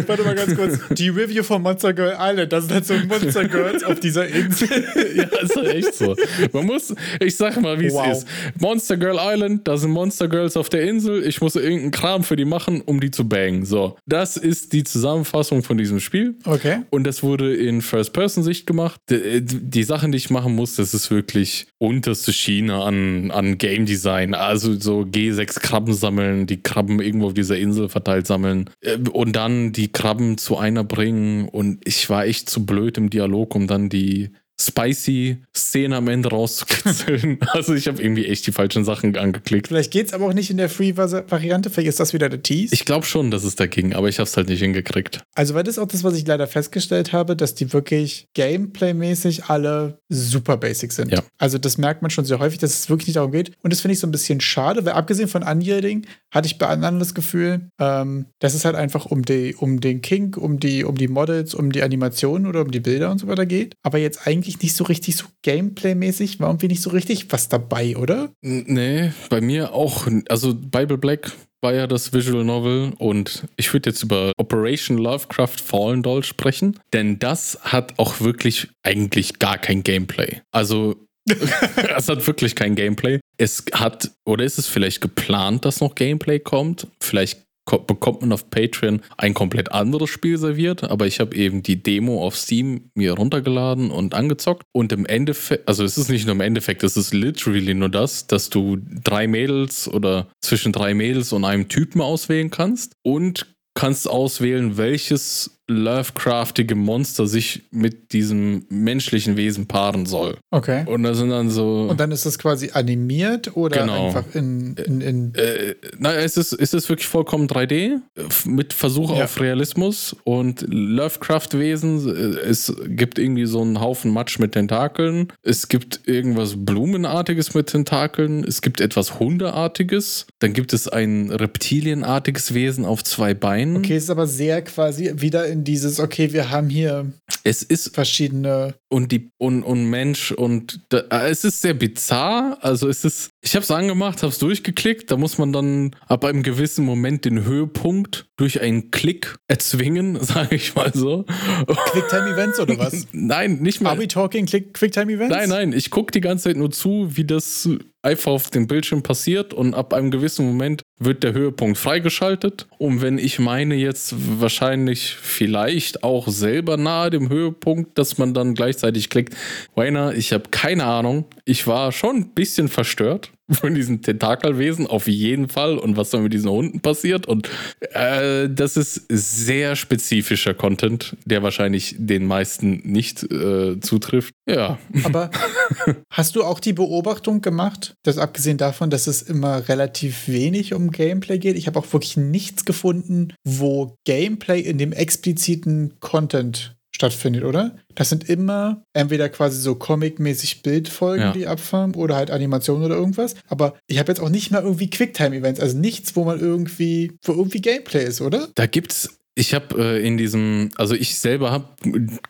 Warte mal ganz kurz. Die Review von Monster Girl Island, das sind halt so Monster Girls auf dieser Insel. ja, ist halt echt so. Man muss, ich sag mal, wie es wow. ist. Monster Girl Island, da sind Monster Girls auf der Insel. Ich muss irgendeinen Kram für die machen, um die zu bangen. So, das ist die Zusammenfassung von diesem Spiel. Okay. Und das wurde in First-Person-Sicht gemacht. Die, die Sachen, die ich machen muss, das ist wirklich unterste Schiene an, an Game Design. Also so G6 Krabben sammeln, die Krabben irgendwo auf dieser Insel verteilt sammeln äh, und dann die Krabben zu einer bringen. Und ich war echt zu blöd im Dialog, um dann die spicy Szene am Ende rauszukitzeln. also ich habe irgendwie echt die falschen Sachen angeklickt. Vielleicht geht es aber auch nicht in der Free-Variante. Vielleicht ist das wieder der Tease. Ich glaube schon, dass es da ging, aber ich habe es halt nicht hingekriegt. Also weil das ist auch das, was ich leider festgestellt habe, dass die wirklich Gameplay-mäßig alle super basic sind. Ja. Also das merkt man schon sehr häufig, dass es wirklich nicht darum geht. Und das finde ich so ein bisschen schade, weil abgesehen von Unyielding hatte ich bei anderen das Gefühl, ähm, dass es halt einfach um, die, um den Kink, um die, um die Models, um die Animationen oder um die Bilder und so weiter geht. Aber jetzt eigentlich nicht so richtig so Gameplay-mäßig, war irgendwie nicht so richtig was dabei, oder? Nee, bei mir auch. Also Bible Black war ja das Visual Novel und ich würde jetzt über Operation Lovecraft Fallen Doll sprechen, denn das hat auch wirklich eigentlich gar kein Gameplay. Also es hat wirklich kein Gameplay. Es hat, oder ist es vielleicht geplant, dass noch Gameplay kommt? Vielleicht bekommt man auf Patreon ein komplett anderes Spiel serviert, aber ich habe eben die Demo auf Steam mir runtergeladen und angezockt. Und im Endeffekt, also es ist nicht nur im Endeffekt, es ist literally nur das, dass du drei Mädels oder zwischen drei Mädels und einem Typen auswählen kannst und kannst auswählen, welches Lovecraftige Monster sich mit diesem menschlichen Wesen paaren soll. Okay. Und da sind dann so. Und dann ist das quasi animiert oder genau. einfach in. in, in äh, na, es ist, es ist wirklich vollkommen 3D mit Versuch ja. auf Realismus und Lovecraft-Wesen. Es gibt irgendwie so einen Haufen Matsch mit Tentakeln. Es gibt irgendwas Blumenartiges mit Tentakeln. Es gibt etwas Hundeartiges. Dann gibt es ein reptilienartiges Wesen auf zwei Beinen. Okay, ist aber sehr quasi wieder in in dieses, okay, wir haben hier Es ist verschiedene. und die und, und Mensch und da, äh, es ist sehr bizarr. Also es ist, ich habe es angemacht, habe es durchgeklickt. Da muss man dann ab einem gewissen Moment den Höhepunkt durch einen Klick erzwingen, sage ich mal so. Quicktime-Events oder was? Nein, nicht mal. Are we talking Click- Quicktime-Events? Nein, nein, ich gucke die ganze Zeit nur zu, wie das einfach auf dem Bildschirm passiert und ab einem gewissen Moment wird der Höhepunkt freigeschaltet. Und wenn ich meine jetzt wahrscheinlich vielleicht auch selber nahe dem Höhepunkt, dass man dann gleichzeitig klickt, Wayner, ich habe keine Ahnung. Ich war schon ein bisschen verstört von diesen Tentakelwesen, auf jeden Fall. Und was dann mit diesen Hunden passiert. Und äh, das ist sehr spezifischer Content, der wahrscheinlich den meisten nicht äh, zutrifft. Ja. Aber hast du auch die Beobachtung gemacht, dass abgesehen davon, dass es immer relativ wenig um Gameplay geht, ich habe auch wirklich nichts gefunden, wo Gameplay in dem expliziten Content stattfindet, oder? Das sind immer entweder quasi so comic-mäßig Bildfolgen, Ja. die abfahren, oder halt Animationen oder irgendwas. Aber ich habe jetzt auch nicht mal irgendwie Quicktime-Events, also nichts, wo man irgendwie, wo irgendwie Gameplay ist, oder? Da gibt's, ich habe äh, in diesem, also ich selber habe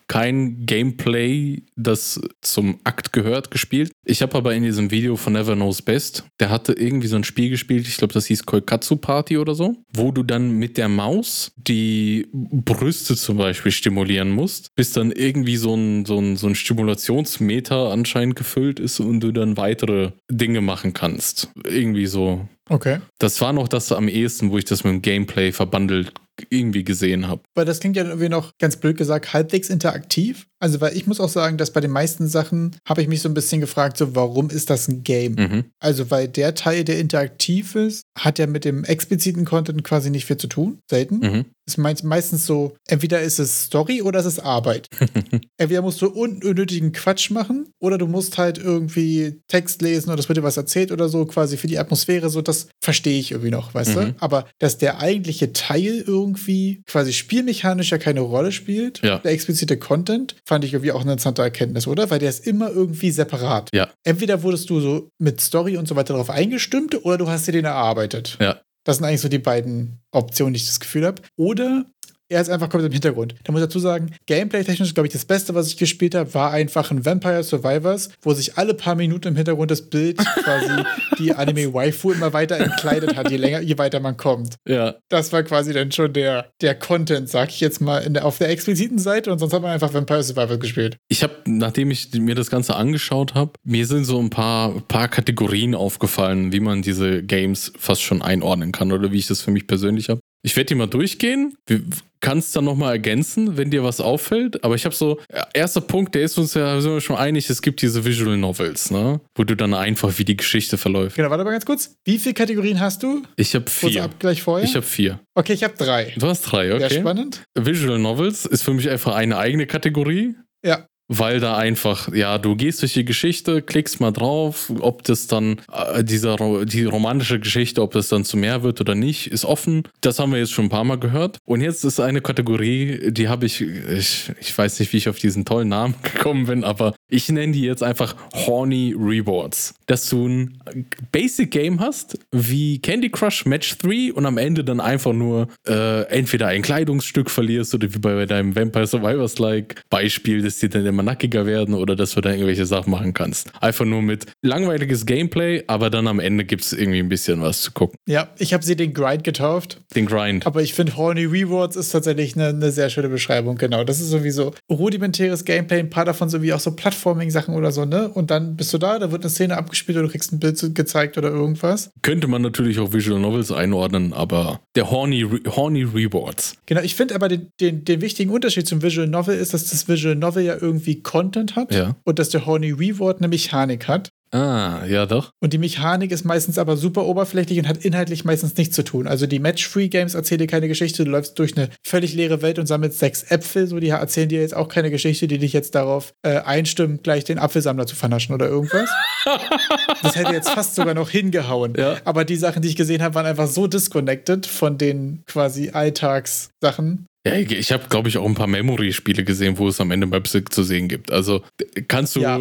kein Gameplay, das zum Akt gehört, gespielt. Ich habe aber in diesem Video von Never Knows Best, der hatte irgendwie so ein Spiel gespielt, ich glaube, das hieß Koikatsu Party oder so, wo du dann mit der Maus die Brüste zum Beispiel stimulieren musst, bis dann irgendwie so ein, so ein, so ein Stimulationsmeter anscheinend gefüllt ist und du dann weitere Dinge machen kannst. Irgendwie so. Okay. Das war noch das am ehesten, wo ich das mit dem Gameplay verbandelt irgendwie gesehen habe. Weil das klingt ja irgendwie noch ganz blöd gesagt halbwegs interaktiv. Also, weil ich muss auch sagen, dass bei den meisten Sachen habe ich mich so ein bisschen gefragt, so warum ist das ein Game? Mhm. Also, weil der Teil, der interaktiv ist, hat ja mit dem expliziten Content quasi nicht viel zu tun. Selten. Mhm. ist meist- meistens so, entweder ist es Story oder es ist Arbeit. entweder musst du unnötigen Quatsch machen oder du musst halt irgendwie Text lesen oder es wird dir was erzählt oder so, quasi für die Atmosphäre, so das verstehe ich irgendwie noch, weißt Mhm. du? Aber dass der eigentliche Teil irgendwie quasi spielmechanisch ja keine Rolle spielt, Ja. der explizite Content, fand ich irgendwie auch eine interessante Erkenntnis, oder? Weil der ist immer irgendwie separat. Ja. Entweder wurdest du so mit Story und so weiter darauf eingestimmt oder du hast dir den erarbeitet. Ja. Das sind eigentlich so die beiden Optionen, die ich das Gefühl habe. Oder er ist einfach komplett im Hintergrund. Da muss ich dazu sagen, gameplay-technisch, glaube ich, das Beste, was ich gespielt habe, war einfach ein Vampire Survivors, wo sich alle paar Minuten im Hintergrund das Bild quasi die Anime-Waifu immer weiter entkleidet hat, je länger, je weiter man kommt. Ja, Das war quasi dann schon der, der Content, sag ich jetzt mal, der, auf der expliziten Seite und sonst hat man einfach Vampire Survivors gespielt. ich habe, nachdem ich mir das Ganze angeschaut habe, mir sind so ein paar, paar Kategorien aufgefallen, wie man diese Games fast schon einordnen kann oder wie ich das für mich persönlich habe. Ich werde die mal durchgehen. Du kannst dann nochmal ergänzen, wenn dir was auffällt. Aber ich habe so, erster Punkt, der ist uns ja sind wir schon einig, es gibt diese Visual Novels, ne? Wo du dann einfach, wie die Geschichte verläuft. Genau, warte mal ganz kurz. Wie viele Kategorien hast du? Ich habe Kurz vier. Abgleich vorher. Ich habe vier. okay, ich habe drei. Du hast drei, Sehr okay. spannend. Visual Novels ist für mich einfach eine eigene Kategorie. Ja. Weil da einfach, ja, du gehst durch die Geschichte, klickst mal drauf, ob das dann, äh, dieser, die romantische Geschichte, ob das dann zu mehr wird oder nicht, ist offen. Das haben wir jetzt schon ein paar Mal gehört. Und jetzt ist eine Kategorie, die habe ich, ich, ich weiß nicht, wie ich auf diesen tollen Namen gekommen bin, aber ich nenne die jetzt einfach Horny Rewards. Dass du ein Basic Game hast, wie Candy Crush Match 3 und am Ende dann einfach nur äh, entweder ein Kleidungsstück verlierst oder wie bei deinem Vampire Survivors like Beispiel, dass die dann immer nackiger werden oder dass du dann irgendwelche Sachen machen kannst. Einfach nur mit langweiliges Gameplay, aber dann am Ende gibt es irgendwie ein bisschen was zu gucken. Ja, ich habe sie den Grind getauft. Den Grind. Aber ich finde, Horny Rewards ist tatsächlich eine, eine sehr schöne Beschreibung. Genau. Das ist sowieso rudimentäres Gameplay, ein paar davon sowie auch so Plattforming-Sachen oder so, ne? Und dann bist du da, da wird eine Szene abgespielt oder du kriegst ein Bild gezeigt oder irgendwas. Könnte man natürlich auch Visual Novels einordnen, aber der Horny, Re Horny Rewards. Genau, ich finde aber den, den, den wichtigen Unterschied zum Visual Novel ist, dass das Visual Novel ja irgendwie Content hat Ja. und dass der Horny Reward eine Mechanik hat. Ah, ja doch. Und die Mechanik ist meistens aber super oberflächlich und hat inhaltlich meistens nichts zu tun. Also die Match-Free-Games erzählen dir keine Geschichte. Du läufst durch eine völlig leere Welt und sammelst sechs Äpfel. So, die erzählen dir jetzt auch keine Geschichte, die dich jetzt darauf äh, einstimmt, gleich den Apfelsammler zu vernaschen oder irgendwas. das hätte jetzt fast sogar noch hingehauen. Ja. Aber die Sachen, die ich gesehen habe, waren einfach so disconnected von den quasi Alltagssachen. Ja, ich habe, glaube ich, auch ein paar Memory-Spiele gesehen, wo es am Ende Möpse zu sehen gibt. Also kannst du, ja.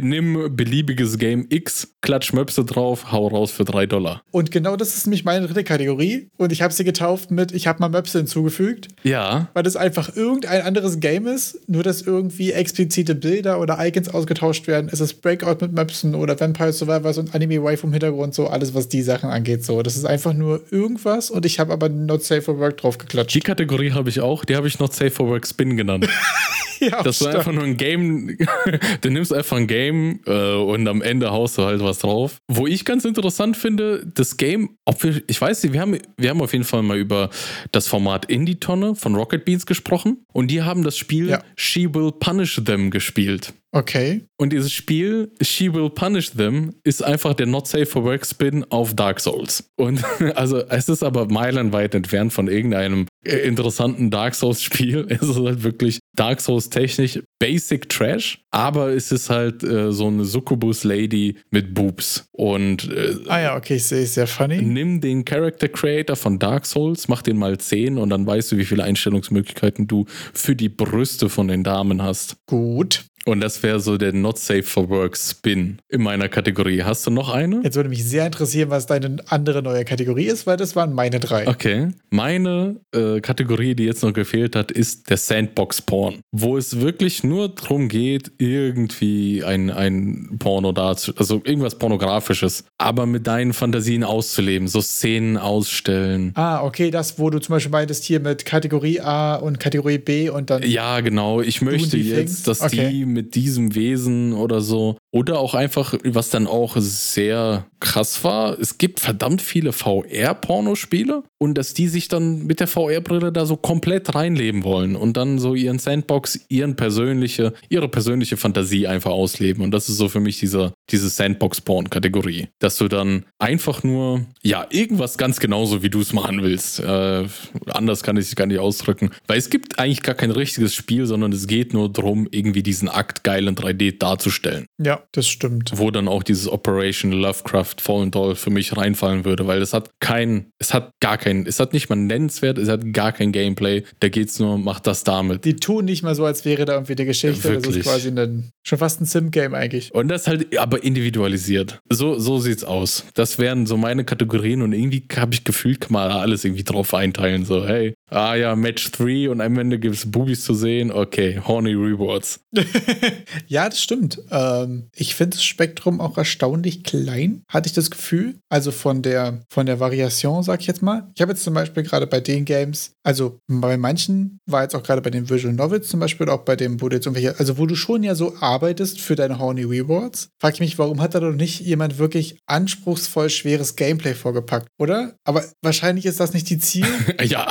nimm beliebiges Game X, klatsch Möpse drauf, hau raus für drei Dollar. Und genau das ist nämlich meine dritte Kategorie. Und ich habe sie getauft mit, ich habe mal Möpse hinzugefügt. Ja. Weil das einfach irgendein anderes Game ist, nur dass irgendwie explizite Bilder oder Icons ausgetauscht werden. Es ist Breakout mit Möpsen oder Vampire Survivors und Anime Wife im Hintergrund, so alles, was die Sachen angeht. So, das ist einfach nur irgendwas und ich habe aber Not Safe for Work drauf geklatscht. Die Kategorie habe ich auch, die habe ich Not Safe for Work Spin genannt. ja, das war einfach nur ein Game, du nimmst einfach ein Game äh, und am Ende haust du halt was drauf. Wo ich ganz interessant finde, das Game, ob wir, ich weiß nicht, wir haben, wir haben auf jeden Fall mal über das Format Indie-Tonne von Rocket Beans gesprochen und die haben das Spiel ja. She Will Punish Them gespielt. Okay. Und dieses Spiel, She Will Punish Them, ist einfach der Not Safe for Work Spin auf Dark Souls. Und also es ist aber meilenweit entfernt von irgendeinem äh, interessanten Dark Souls Spiel. Es ist halt wirklich Dark Souls technisch Basic Trash, aber es ist halt äh, so eine Succubus Lady mit Boobs. Und äh, ah ja, okay, ich sehe es sehr funny. Nimm den Character Creator von Dark Souls, mach den mal 10 und dann weißt du, wie viele Einstellungsmöglichkeiten du für die Brüste von den Damen hast. Gut. Und das wäre so der Not Safe for Work Spin in meiner Kategorie. Hast du noch eine? Jetzt würde mich sehr interessieren, was deine andere neue Kategorie ist, weil das waren meine drei. Okay. Meine äh, Kategorie, die jetzt noch gefehlt hat, ist der Sandbox Porn, wo es wirklich nur darum geht, irgendwie ein, ein Porno dazu, also irgendwas Pornografisches, aber mit deinen Fantasien auszuleben, so Szenen ausstellen. Ah, okay, das, wo du zum Beispiel meintest, hier mit Kategorie A und Kategorie B und dann. Ja, genau. Ich möchte jetzt, dass okay. die mit diesem Wesen oder so. Oder auch einfach, was dann auch sehr krass war, es gibt verdammt viele VR-Pornospiele und dass die sich dann mit der VR-Brille da so komplett reinleben wollen und dann so ihren Sandbox, ihren persönliche, ihre persönliche Fantasie einfach ausleben. Und das ist so für mich diese, diese Sandbox-Porn-Kategorie. Dass du dann einfach nur, ja, irgendwas ganz genauso, wie du es machen willst. Äh, anders kann ich es gar nicht ausdrücken. Weil es gibt eigentlich gar kein richtiges Spiel, sondern es geht nur darum, irgendwie diesen Akt geil in 3D darzustellen. Ja, das stimmt. Wo dann auch dieses Operation Lovecraft Fallen Doll für mich reinfallen würde, weil es hat kein, es hat gar kein, es hat nicht mal nennenswert, es hat gar kein Gameplay. Da geht's nur, mach das damit. Die tun nicht mal so, als wäre da irgendwie eine Geschichte. Ja, das ist quasi ein, schon fast ein Sim-Game eigentlich. Und das halt aber individualisiert. So, so sieht's aus. Das wären so meine Kategorien und irgendwie habe ich gefühlt, kann man alles irgendwie drauf einteilen. So, hey, ah ja, Match 3 und am Ende gibt es Boobies zu sehen. Okay, horny Rewards. ja, das stimmt. Ähm, ich finde das Spektrum auch erstaunlich klein, hatte ich das Gefühl. Also von der, von der Variation, sag ich jetzt mal. Ich habe jetzt zum Beispiel gerade bei den Games, also bei manchen war jetzt auch gerade bei den Visual Novels zum Beispiel, auch bei dem, wo du jetzt irgendwelche, also wo du schon ja so arbeitest für deine horny Rewards, frage ich mich, warum hat da doch nicht jemand wirklich anspruchsvoll schweres Gameplay vorgepackt, oder? Aber wahrscheinlich ist das nicht die Ziel. ja,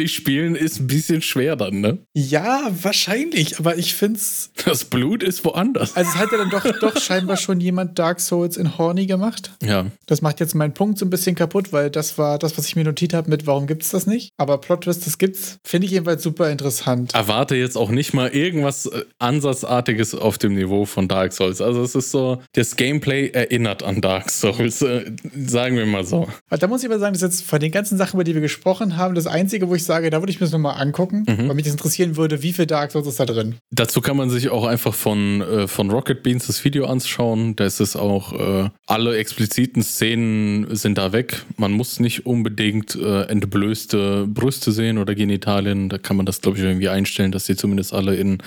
einhändig spielen ist ein bisschen schwer dann, ne? Ja, wahrscheinlich, aber ich finde es. Das Blut ist woanders. Also es hat ja dann doch, doch scheinbar schon jemand Dark Souls in Horny gemacht. Ja. Das macht jetzt meinen Punkt so ein bisschen kaputt, weil das war das, was ich mir notiert habe mit, warum gibt es das nicht? Aber Plot Twist, das gibt's, finde ich jedenfalls super interessant. Erwarte jetzt auch nicht mal irgendwas äh, Ansatzartiges auf dem Niveau von Dark Souls. Also es ist so, das Gameplay erinnert an Dark Souls, äh, sagen wir mal so. Da muss ich aber sagen, dass jetzt von den ganzen Sachen, über die wir gesprochen haben, das Einzige, wo ich sage, da würde ich mir das nochmal angucken, mhm. weil mich das interessieren würde, wie viel Dark Souls ist da drin. Dazu kann man sich auch einfach von, äh, von Rocket Beans das Video anschauen. Da ist es auch, äh, alle expliziten Szenen sind da weg. Man muss nicht unbedingt äh, entblößte Brüste sehen oder Genitalien. Da kann man das, glaube ich, irgendwie einstellen, dass die zumindest alle in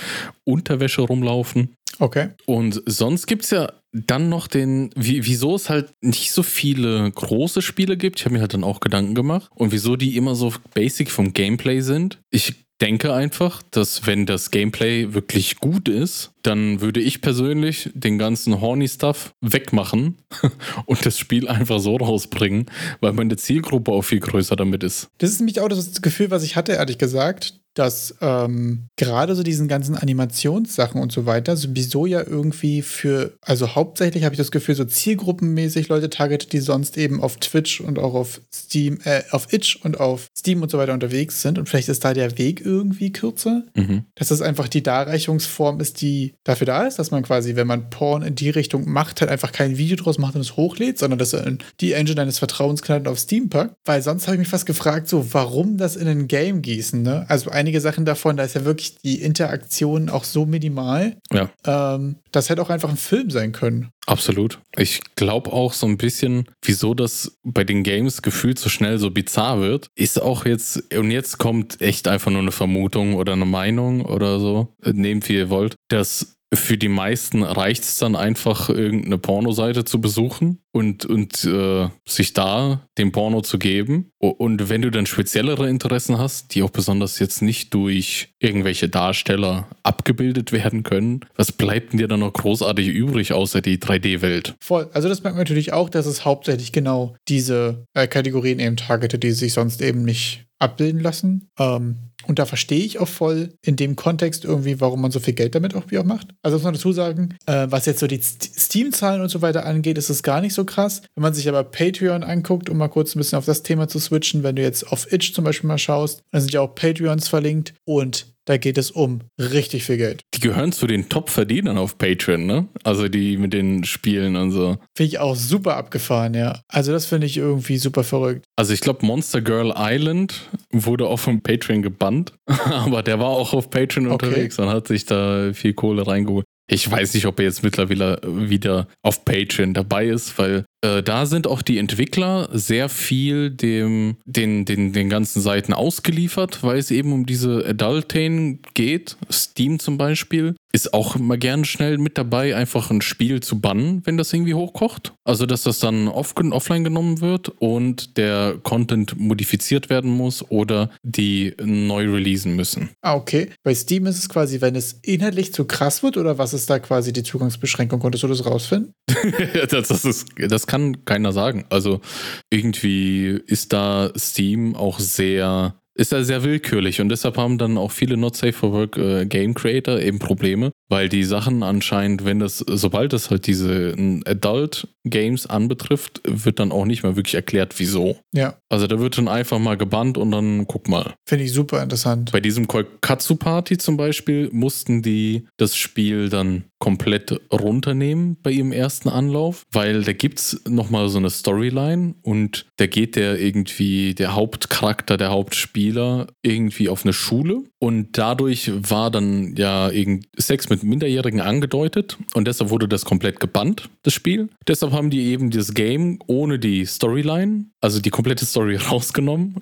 Unterwäsche rumlaufen. Okay. Und sonst gibt es ja dann noch den, wie, wieso es halt nicht so viele große Spiele gibt. Ich habe mir halt dann auch Gedanken gemacht. Und wieso die immer so basic vom Gameplay sind. Ich denke einfach, dass wenn das Gameplay wirklich gut ist, dann würde ich persönlich den ganzen Horny-Stuff wegmachen und das Spiel einfach so rausbringen, weil meine Zielgruppe auch viel größer damit ist. Das ist nämlich auch das Gefühl, was ich hatte, ehrlich gesagt, dass ähm, gerade so diesen ganzen Animationssachen und so weiter sowieso ja irgendwie für, also hauptsächlich habe ich das Gefühl, so zielgruppenmäßig Leute targetet, die sonst eben auf Twitch und auch auf Steam, äh, auf Itch und auf Steam und so weiter unterwegs sind. Und vielleicht ist da der Weg irgendwie kürzer. Mhm. Dass das einfach die Darreichungsform ist, die dafür da ist, dass man quasi, wenn man Porn in die Richtung macht, halt einfach kein Video draus macht und es hochlädt, sondern dass er in die Engine deines Vertrauens knallt und auf Steam packt. Weil sonst habe ich mich fast gefragt, so, warum das in ein Game gießen, ne? Also ein einige Sachen davon, da ist ja wirklich die Interaktion auch so minimal, Ja. ähm, das hätte auch einfach ein Film sein können. Absolut. Ich glaube auch so ein bisschen, wieso das bei den Games gefühlt so schnell so bizarr wird, ist auch jetzt, und jetzt kommt echt einfach nur eine Vermutung oder eine Meinung oder so, äh, nehmt wie ihr wollt, dass für die meisten reicht es dann einfach, irgendeine Pornoseite zu besuchen und, und äh, sich da dem Porno zu geben. Und wenn du dann speziellere Interessen hast, die auch besonders jetzt nicht durch irgendwelche Darsteller abgebildet werden können, was bleibt denn dir dann noch großartig übrig, außer die 3D-Welt? Voll. Also das merkt man natürlich auch, dass es hauptsächlich genau diese äh, Kategorien eben targetet, die sich sonst eben nicht abbilden lassen. Ähm, und da verstehe ich auch voll in dem Kontext irgendwie, warum man so viel Geld damit auch, wie auch macht. Also muss man dazu sagen, äh, was jetzt so die St- Steam-Zahlen und so weiter angeht, ist es gar nicht so krass. Wenn man sich aber Patreon anguckt, um mal kurz ein bisschen auf das Thema zu switchen, wenn du jetzt auf Itch zum Beispiel mal schaust, da sind ja auch Patreons verlinkt und da geht es um richtig viel Geld. Die gehören zu den Top-Verdienern auf Patreon, ne? Also die mit den Spielen und so. Finde ich auch super abgefahren, ja. Also das finde ich irgendwie super verrückt. Also ich glaube, Monster Girl Island wurde auch von Patreon gebannt, aber der war auch auf Patreon Okay. unterwegs und hat sich da viel Kohle reingeholt. Ich weiß nicht, ob er jetzt mittlerweile wieder auf Patreon dabei ist, weil äh, da sind auch die Entwickler sehr viel dem, den, den, den ganzen Seiten ausgeliefert, weil es eben um diese Adulting geht. Steam zum Beispiel ist auch immer gerne schnell mit dabei, einfach ein Spiel zu bannen, wenn das irgendwie hochkocht. Also, dass das dann off offline genommen wird und der Content modifiziert werden muss oder die neu releasen müssen. Ah, okay. Bei Steam ist es quasi, wenn es inhaltlich zu krass wird oder was ist da quasi die Zugangsbeschränkung? Konntest du das rausfinden? das, das, ist, das kann keiner sagen. Also irgendwie ist da Steam auch sehr, ist da sehr willkürlich und deshalb haben dann auch viele Not Safe for Work äh, Game Creator eben Probleme, weil die Sachen anscheinend, wenn das, sobald das halt diese Adult Games anbetrifft, wird dann auch nicht mehr wirklich erklärt, wieso. Ja, Also da wird dann einfach mal gebannt und dann guck mal. finde ich super interessant. Bei diesem Koikatsu Party zum Beispiel mussten die das Spiel dann komplett runternehmen bei ihrem ersten Anlauf, weil da gibt's nochmal so eine Storyline und da geht der irgendwie, der Hauptcharakter, der Hauptspieler irgendwie auf eine Schule und dadurch war dann ja Sex mit Minderjährigen angedeutet und deshalb wurde das komplett gebannt, das Spiel. Deshalb haben die eben dieses Game ohne die Storyline, also die komplette Story rausgenommen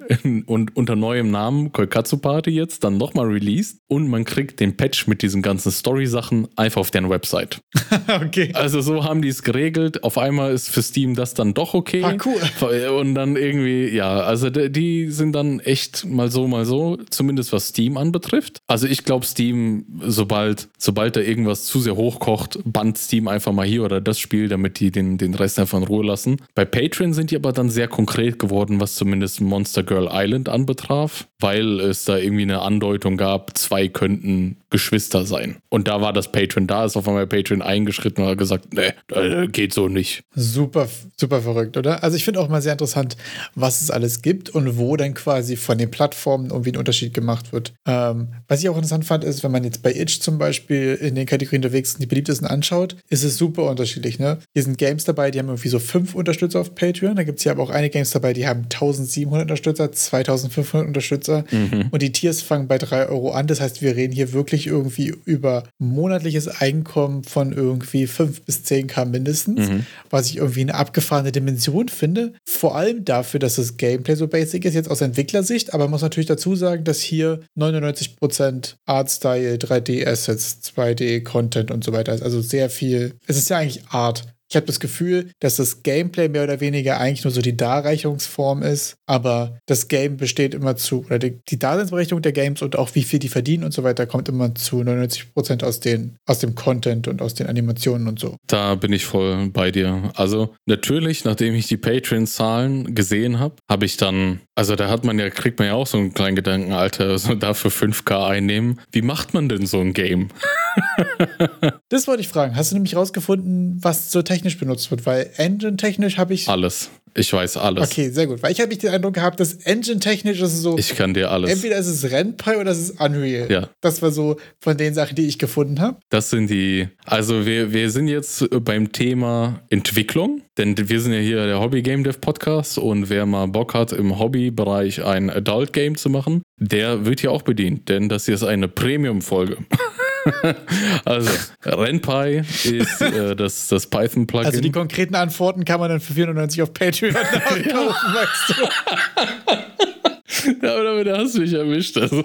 und unter neuem Namen Koikatsu Party jetzt dann nochmal released und man kriegt den Patch mit diesen ganzen Story-Sachen einfach auf deren Website. okay. Also so haben die es geregelt. Auf einmal ist für Steam das dann doch okay. Ah, cool. Und dann irgendwie, ja, also die sind dann echt mal so, mal so, zumindest was Steam anbetrifft. Also ich glaube, Steam, sobald, sobald da irgendwas zu sehr hochkocht, bannt Steam einfach mal hier oder das Spiel, damit die den, den Rest einfach in Ruhe lassen. Bei Patreon sind die aber dann sehr konkret geworden, was zumindest Monster Girl Island anbetraf, weil es da irgendwie eine Andeutung gab, zwei könnten Geschwister sein. Und da war das Patreon da, ist auf einmal Patreon eingeschritten und hat gesagt, nee, äh, geht so nicht. Super, super verrückt, oder? Also ich finde auch mal sehr interessant, was es alles gibt und wo dann quasi von den Plattformen irgendwie ein Unterschied gemacht wird. Ähm, was ich auch interessant fand, ist, wenn man jetzt bei Itch zum Beispiel in den Kategorien unterwegs die beliebtesten anschaut, ist es super unterschiedlich. Ne? Hier sind Games dabei, die haben irgendwie so fünf Unterstützer auf Patreon. Da gibt es ja aber auch einige Games dabei, die haben 1700 Unterstützer, 2500 Unterstützer und die Tiers fangen bei 3 Euro an. Das heißt, wir reden hier wirklich irgendwie über monatliches Einkommen von irgendwie 5 bis 10k mindestens, was ich irgendwie eine abgefahrene Dimension finde. Vor allem dafür, dass das Gameplay so basic ist, jetzt aus Entwicklersicht, aber man muss natürlich dazu sagen, dass hier 99% Artstyle, 3D-Assets, 2D-Content und so weiter ist. Also sehr viel. Es ist ja eigentlich Art. Ich habe das Gefühl, dass das Gameplay mehr oder weniger eigentlich nur so die Darreichungsform ist, aber das Game besteht immer zu, oder die, die Daseinsberechtigung der Games und auch wie viel die verdienen und so weiter, kommt immer zu 99% aus, den, aus dem Content und aus den Animationen und so. Da bin ich voll bei dir. Also natürlich, nachdem ich die Patreon-Zahlen gesehen habe, habe ich dann, also da hat man ja, kriegt man ja auch so einen kleinen Gedanken, Alter, so dafür 5K einnehmen. Wie macht man denn so ein Game? Das wollte ich fragen. Hast du nämlich rausgefunden, was so technisch benutzt wird? Weil Engine-technisch habe ich. Alles. Ich weiß alles. Okay, sehr gut. Weil ich habe nicht den Eindruck gehabt, dass engine-technisch ist es so. Ich kann dir alles. Entweder ist es Renpy oder es ist Unreal. Ja. Das war so von den Sachen, die ich gefunden habe. Das sind die. Also, wir, wir sind jetzt beim Thema Entwicklung, denn wir sind ja hier der Hobby Game Dev Podcast und wer mal Bock hat, im Hobbybereich ein Adult Game zu machen, der wird hier auch bedient, denn das hier ist eine Premium-Folge. also, RenPy ist äh, das, das Python-Plugin. Also die konkreten Antworten kann man dann für 490 auf Patreon nachkaufen, weißt du. Ja, aber da hast du mich erwischt. Also.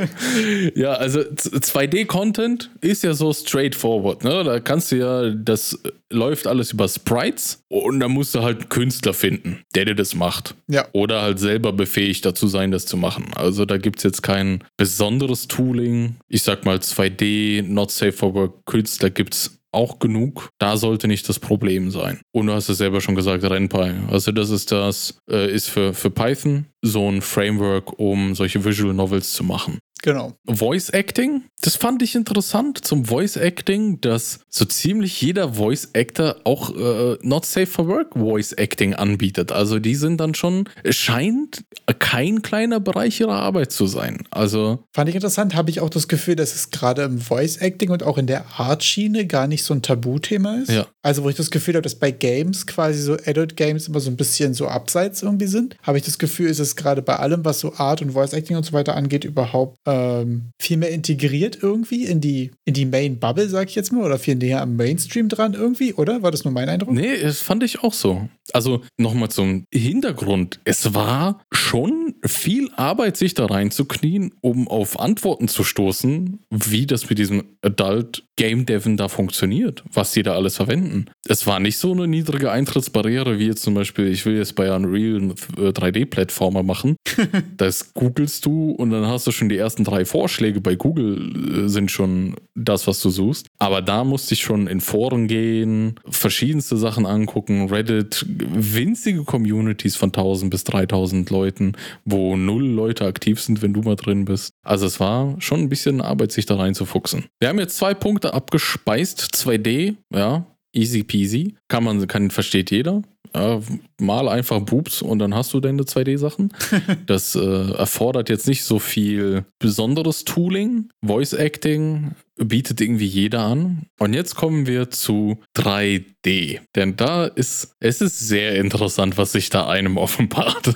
ja, also 2D-Content ist ja so straightforward. Ne? Da kannst du ja, das läuft alles über Sprites und da musst du halt einen Künstler finden, der dir das macht. Ja. Oder halt selber befähigt dazu sein, das zu machen. Also da gibt es jetzt kein besonderes Tooling. Ich sag mal 2D, Not Safe for Work Künstler gibt es auch genug. Da sollte nicht das Problem sein. Und du hast es selber schon gesagt, RenPy. Also das ist das, äh, ist für, für Python so ein Framework, um solche Visual Novels zu machen. Genau. Voice Acting, das fand ich interessant zum Voice Acting, dass so ziemlich jeder Voice Actor auch äh, Not Safe for Work Voice Acting anbietet. Also die sind dann schon, es scheint kein kleiner Bereich ihrer Arbeit zu sein. Also fand ich interessant, habe ich auch das Gefühl, dass es gerade im Voice Acting und auch in der Art-Schiene gar nicht so ein Tabuthema ist. Ja. Also wo ich das Gefühl habe, dass bei Games quasi so Adult Games immer so ein bisschen so abseits irgendwie sind, habe ich das Gefühl, ist es gerade bei allem, was so Art und Voice Acting und so weiter angeht, überhaupt ähm, viel mehr integriert irgendwie in die, in die Main Bubble, sag ich jetzt mal, oder viel näher am Mainstream dran irgendwie, oder? War das nur mein Eindruck? Nee, das fand ich auch so. Also nochmal zum Hintergrund. Es war schon viel Arbeit, sich da reinzuknien, um auf Antworten zu stoßen, wie das mit diesem Adult Game Devon da funktioniert, was die da alles verwenden. Es war nicht so eine niedrige Eintrittsbarriere, wie jetzt zum Beispiel, ich will jetzt bei Unreal einen 3D-Plattformer machen. das googelst du und dann hast du schon die ersten drei Vorschläge bei Google sind schon das, was du suchst. Aber da musste ich schon in Foren gehen, verschiedenste Sachen angucken, Reddit, winzige Communities von 1000 bis 3000 Leuten, wo null Leute aktiv sind, wenn du mal drin bist. Also es war schon ein bisschen Arbeit, sich da reinzufuchsen. Wir haben jetzt zwei Punkte abgespeist. 2D, ja, easy peasy. Kann man, kann, versteht jeder. Ja, mal einfach Boobs und dann hast du deine 2D-Sachen. Das äh, erfordert jetzt nicht so viel besonderes Tooling. Voice Acting bietet irgendwie jeder an. Und jetzt kommen wir zu 3D. Denn da ist, es ist sehr interessant, was sich da einem offenbart.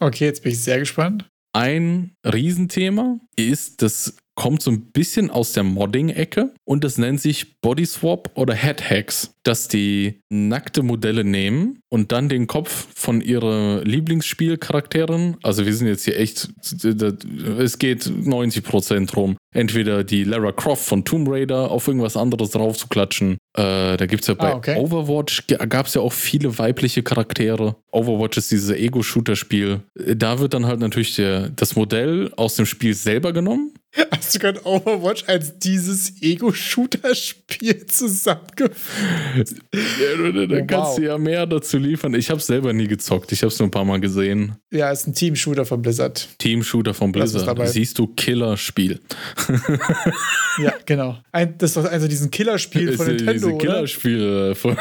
okay, jetzt bin ich sehr gespannt. Ein Riesenthema ist das kommt so ein bisschen aus der Modding-Ecke und das nennt sich Body Swap oder Head Hacks, dass die nackte Modelle nehmen und dann den Kopf von ihrer Lieblingsspielcharakterin, also wir sind jetzt hier echt, es geht 90% drum, entweder die Lara Croft von Tomb Raider auf irgendwas anderes drauf zu klatschen. Äh, da gibt es ja bei ah, okay. Overwatch, gab es ja auch viele weibliche Charaktere. Overwatch ist dieses Ego-Shooter-Spiel. Da wird dann halt natürlich der, das Modell aus dem Spiel selber genommen Hast du gerade Overwatch als dieses Ego-Shooter-Spiel zusammengefasst? Ja, da, da oh, kannst wow. du ja mehr dazu liefern. Ich habe es selber nie gezockt. Ich habe es nur ein paar Mal gesehen. Ja, ist ein Team-Shooter von Blizzard. Team-Shooter von Blizzard. Siehst du, Killer-Spiel. ja, genau. Ein, das ist also diesen Killer-Spiel von Nintendo, diese Killer-Spiel von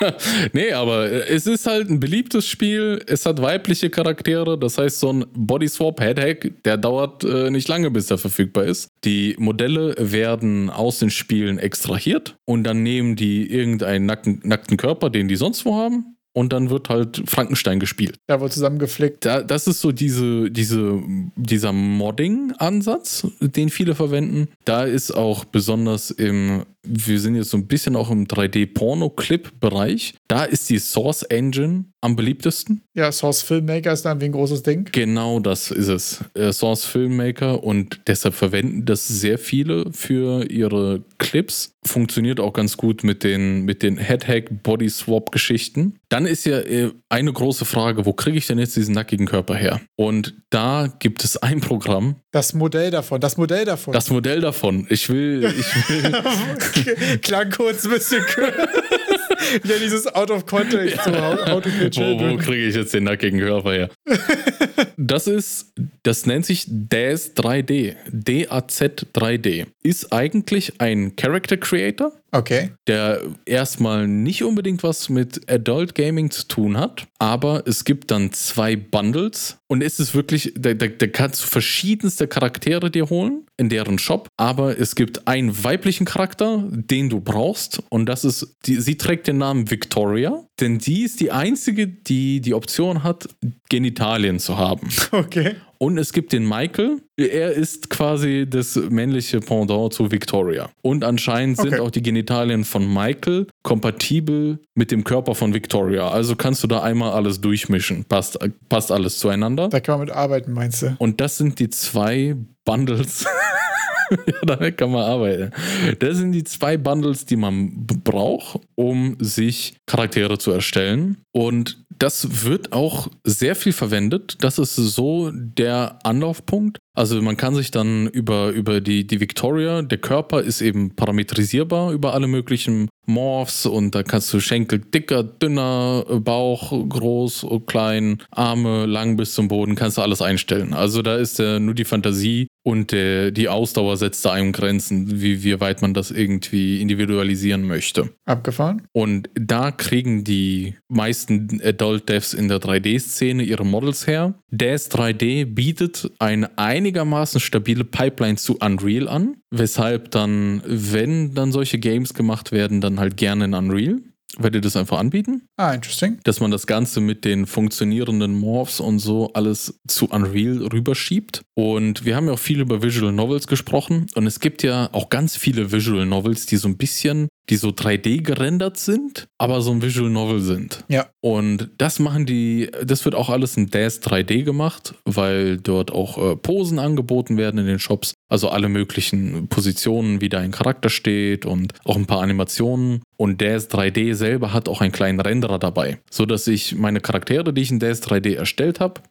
nee, aber es ist halt ein beliebtes Spiel. Es hat weibliche Charaktere. Das heißt, so ein Body-Swap-Head-Hack, der dauert äh, nicht lange, bis er verfügbar ist. Die Modelle werden aus den Spielen extrahiert und dann nehmen die irgendeinen nackten, nackten Körper, den die sonst wo haben, und dann wird halt Frankenstein gespielt. Da wird zusammengeflickt. Da, das ist so diese, diese, dieser Modding-Ansatz, den viele verwenden. Da ist auch besonders im wir sind jetzt so ein bisschen auch im 3D-Porno-Clip-Bereich. Da ist die Source Engine am beliebtesten. Ja, Source Filmmaker ist dann wie ein großes Ding. Genau das ist es. Äh, Source Filmmaker und deshalb verwenden das sehr viele für ihre Clips. Funktioniert auch ganz gut mit den, mit den Head-Hack-Body-Swap-Geschichten. Dann ist ja äh, eine große Frage, wo kriege ich denn jetzt diesen nackigen Körper her? Und da gibt es ein Programm. Das Modell davon, das Modell davon. Das Modell davon. Ich will, ich will. Klang kurz ein bisschen Ja, dieses Out of Context. So, how, to wo wo kriege ich jetzt den nackigen Körper her? das ist, das nennt sich DAZ 3D. DAZ 3D. Ist eigentlich ein Character Creator. Okay. der erstmal nicht unbedingt was mit Adult Gaming zu tun hat, aber es gibt dann zwei Bundles und es ist wirklich, da, da, da kannst du verschiedenste Charaktere dir holen in deren Shop, aber es gibt einen weiblichen Charakter, den du brauchst und das ist, die, sie trägt den Namen Victoria, denn die ist die einzige, die die Option hat, Genitalien zu haben. Okay. Und es gibt den Michael. Er ist quasi das männliche Pendant zu Victoria. Und anscheinend sind Okay. auch die Genitalien von Michael kompatibel mit dem Körper von Victoria. Also kannst du da einmal alles durchmischen. Passt, passt alles zueinander. Da kann man mit arbeiten, meinst du? Und das sind die zwei Bundles. ja, damit kann man arbeiten. Das sind die zwei Bundles, die man braucht, um sich Charaktere zu erstellen. Und das wird auch sehr viel verwendet. Das ist so der Anlaufpunkt. Also man kann sich dann über, über die, die Victoria, der Körper ist eben parametrisierbar über alle möglichen Morphs und da kannst du Schenkel dicker, dünner, Bauch groß, klein, Arme lang bis zum Boden, kannst du alles einstellen. Also da ist äh, nur die Fantasie und äh, die Ausdauer setzt da einem Grenzen, wie, wie weit man das irgendwie individualisieren möchte. Abgefahren? Und da kriegen die meisten Adult Devs in der 3D-Szene ihre Models her. DAS 3D bietet eine einigermaßen stabile Pipeline zu Unreal an, weshalb dann, wenn dann solche Games gemacht werden, dann halt gerne in Unreal, weil die das einfach anbieten Ah, interesting. dass man das Ganze mit den funktionierenden Morphs und so alles zu Unreal rüberschiebt. Und wir haben ja auch viel über Visual Novels gesprochen. Und es gibt ja auch ganz viele Visual Novels, die so ein bisschen, die so 3D gerendert sind, aber so ein Visual Novel sind. Ja. Und das machen die, das wird auch alles in DAS 3D gemacht, weil dort auch äh, Posen angeboten werden in den Shops. Also alle möglichen Positionen, wie da ein Charakter steht und auch ein paar Animationen. Und DAS 3D selber hat auch einen kleinen Renderer dabei, so dass ich meine Charaktere, die ich in DAS 3D erstellt habe,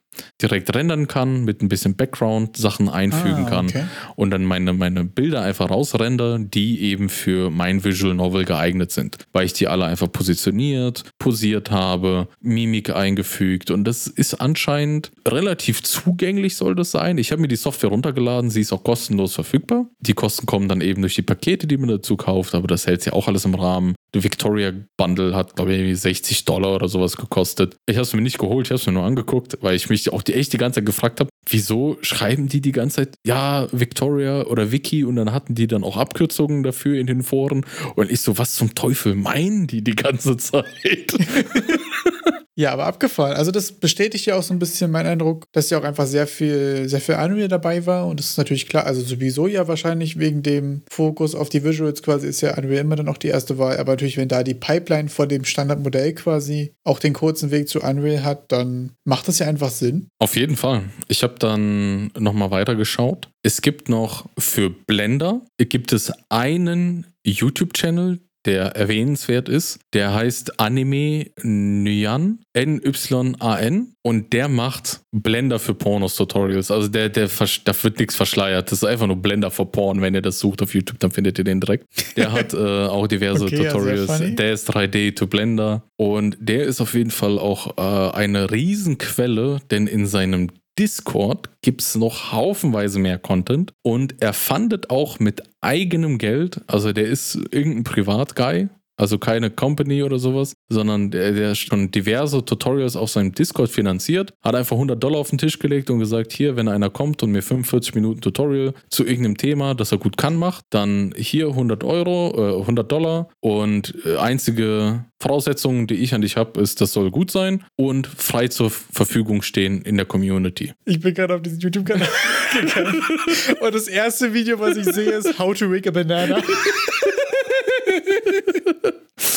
direkt rendern kann, mit ein bisschen Background Sachen einfügen Ah, kann okay. und dann meine, meine Bilder einfach rausrender, die eben für mein Visual Novel geeignet sind, weil ich die alle einfach positioniert, posiert habe, Mimik eingefügt und das ist anscheinend relativ zugänglich soll das sein. Ich habe mir die Software runtergeladen, sie ist auch kostenlos verfügbar. Die Kosten kommen dann eben durch die Pakete, die man dazu kauft, aber das hält ja auch alles im Rahmen. Victoria Bundle hat, glaube ich, irgendwie 60 Dollar oder sowas gekostet. Ich habe es mir nicht geholt, ich habe es mir nur angeguckt, weil ich mich auch die, echt die ganze Zeit gefragt habe, wieso schreiben die die ganze Zeit, ja, Victoria oder Vicky und dann hatten die dann auch Abkürzungen dafür in den Foren und ich so, was zum Teufel meinen die die ganze Zeit? Ja, aber abgefahren. Also das bestätigt ja auch so ein bisschen meinen Eindruck, dass ja auch einfach sehr viel, sehr viel Unreal dabei war. Und das ist natürlich klar, also sowieso ja wahrscheinlich wegen dem Fokus auf die Visuals quasi ist ja Unreal immer dann auch die erste Wahl. Aber natürlich, wenn da die Pipeline vor dem Standardmodell quasi auch den kurzen Weg zu Unreal hat, dann macht das ja einfach Sinn. Auf jeden Fall. Ich habe dann nochmal weitergeschaut. Es gibt noch für Blender, gibt es einen YouTube-Channel, der erwähnenswert ist. Der heißt Anime Nyan, N-Y-A-N. Und der macht Blender für Pornos-Tutorials. Also der, der, da wird nichts verschleiert. Das ist einfach nur Blender für Porn. Wenn ihr das sucht auf YouTube, dann findet ihr den direkt. Der hat äh, auch diverse Okay, ja, Tutorials. funny. der ist 3D to Blender. Und der ist auf jeden Fall auch äh, eine Riesenquelle, denn in seinem Discord gibt es noch haufenweise mehr Content und er fundet auch mit eigenem Geld, also der ist irgendein Privatguy, also keine Company oder sowas, sondern der, der schon diverse Tutorials auf seinem Discord finanziert, hat einfach 100 Dollar auf den Tisch gelegt und gesagt, hier, wenn einer kommt und mir 45 Minuten Tutorial zu irgendeinem Thema, das er gut kann, macht, dann hier 100 Euro, äh, 100 Dollar und äh, einzige Voraussetzung, die ich an dich habe, ist, das soll gut sein und frei zur Verfügung stehen in der Community. Ich bin gerade auf diesen YouTube-Kanal gegangen. Und das erste Video, was ich sehe, ist How to Rig a Banana.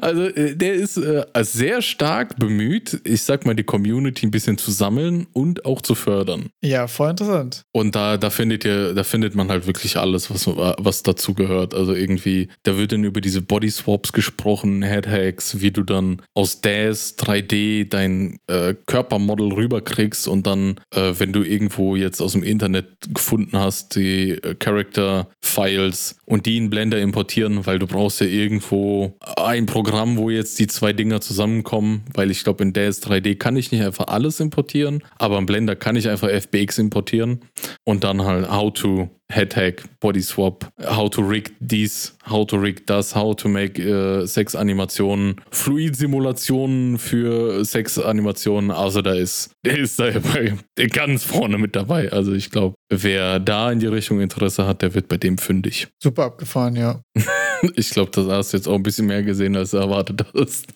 Also äh, der ist äh, sehr stark bemüht, ich sag mal, die Community ein bisschen zu sammeln und auch zu fördern. Ja, voll interessant. Und da, da findet ihr, da findet man halt wirklich alles, was, was dazu gehört. Also irgendwie, da wird dann über diese Body Swaps gesprochen, Headhacks, wie du dann aus DAS 3D dein äh, Körpermodel rüberkriegst und dann, äh, wenn du irgendwo jetzt aus dem Internet gefunden hast, die äh, Character Files und die in Blender importieren, weil du brauchst ja irgendwo ein Programm, wo jetzt die zwei Dinger zusammenkommen, weil ich glaube, in DS 3D kann ich nicht einfach alles importieren, aber im Blender kann ich einfach FBX importieren und dann halt How to Headhack, Body Swap, How to Rig dies, How to Rig das, How to make äh, Sex-Animationen, Fluid-Simulationen für Sex-Animationen. Also da ist, der ist da bei, ganz vorne mit dabei. Also ich glaube, wer da in die Richtung Interesse hat, der wird bei dem fündig. Super abgefahren, ja. ich glaube, das hast du jetzt auch ein bisschen mehr gesehen, als du erwartet hast.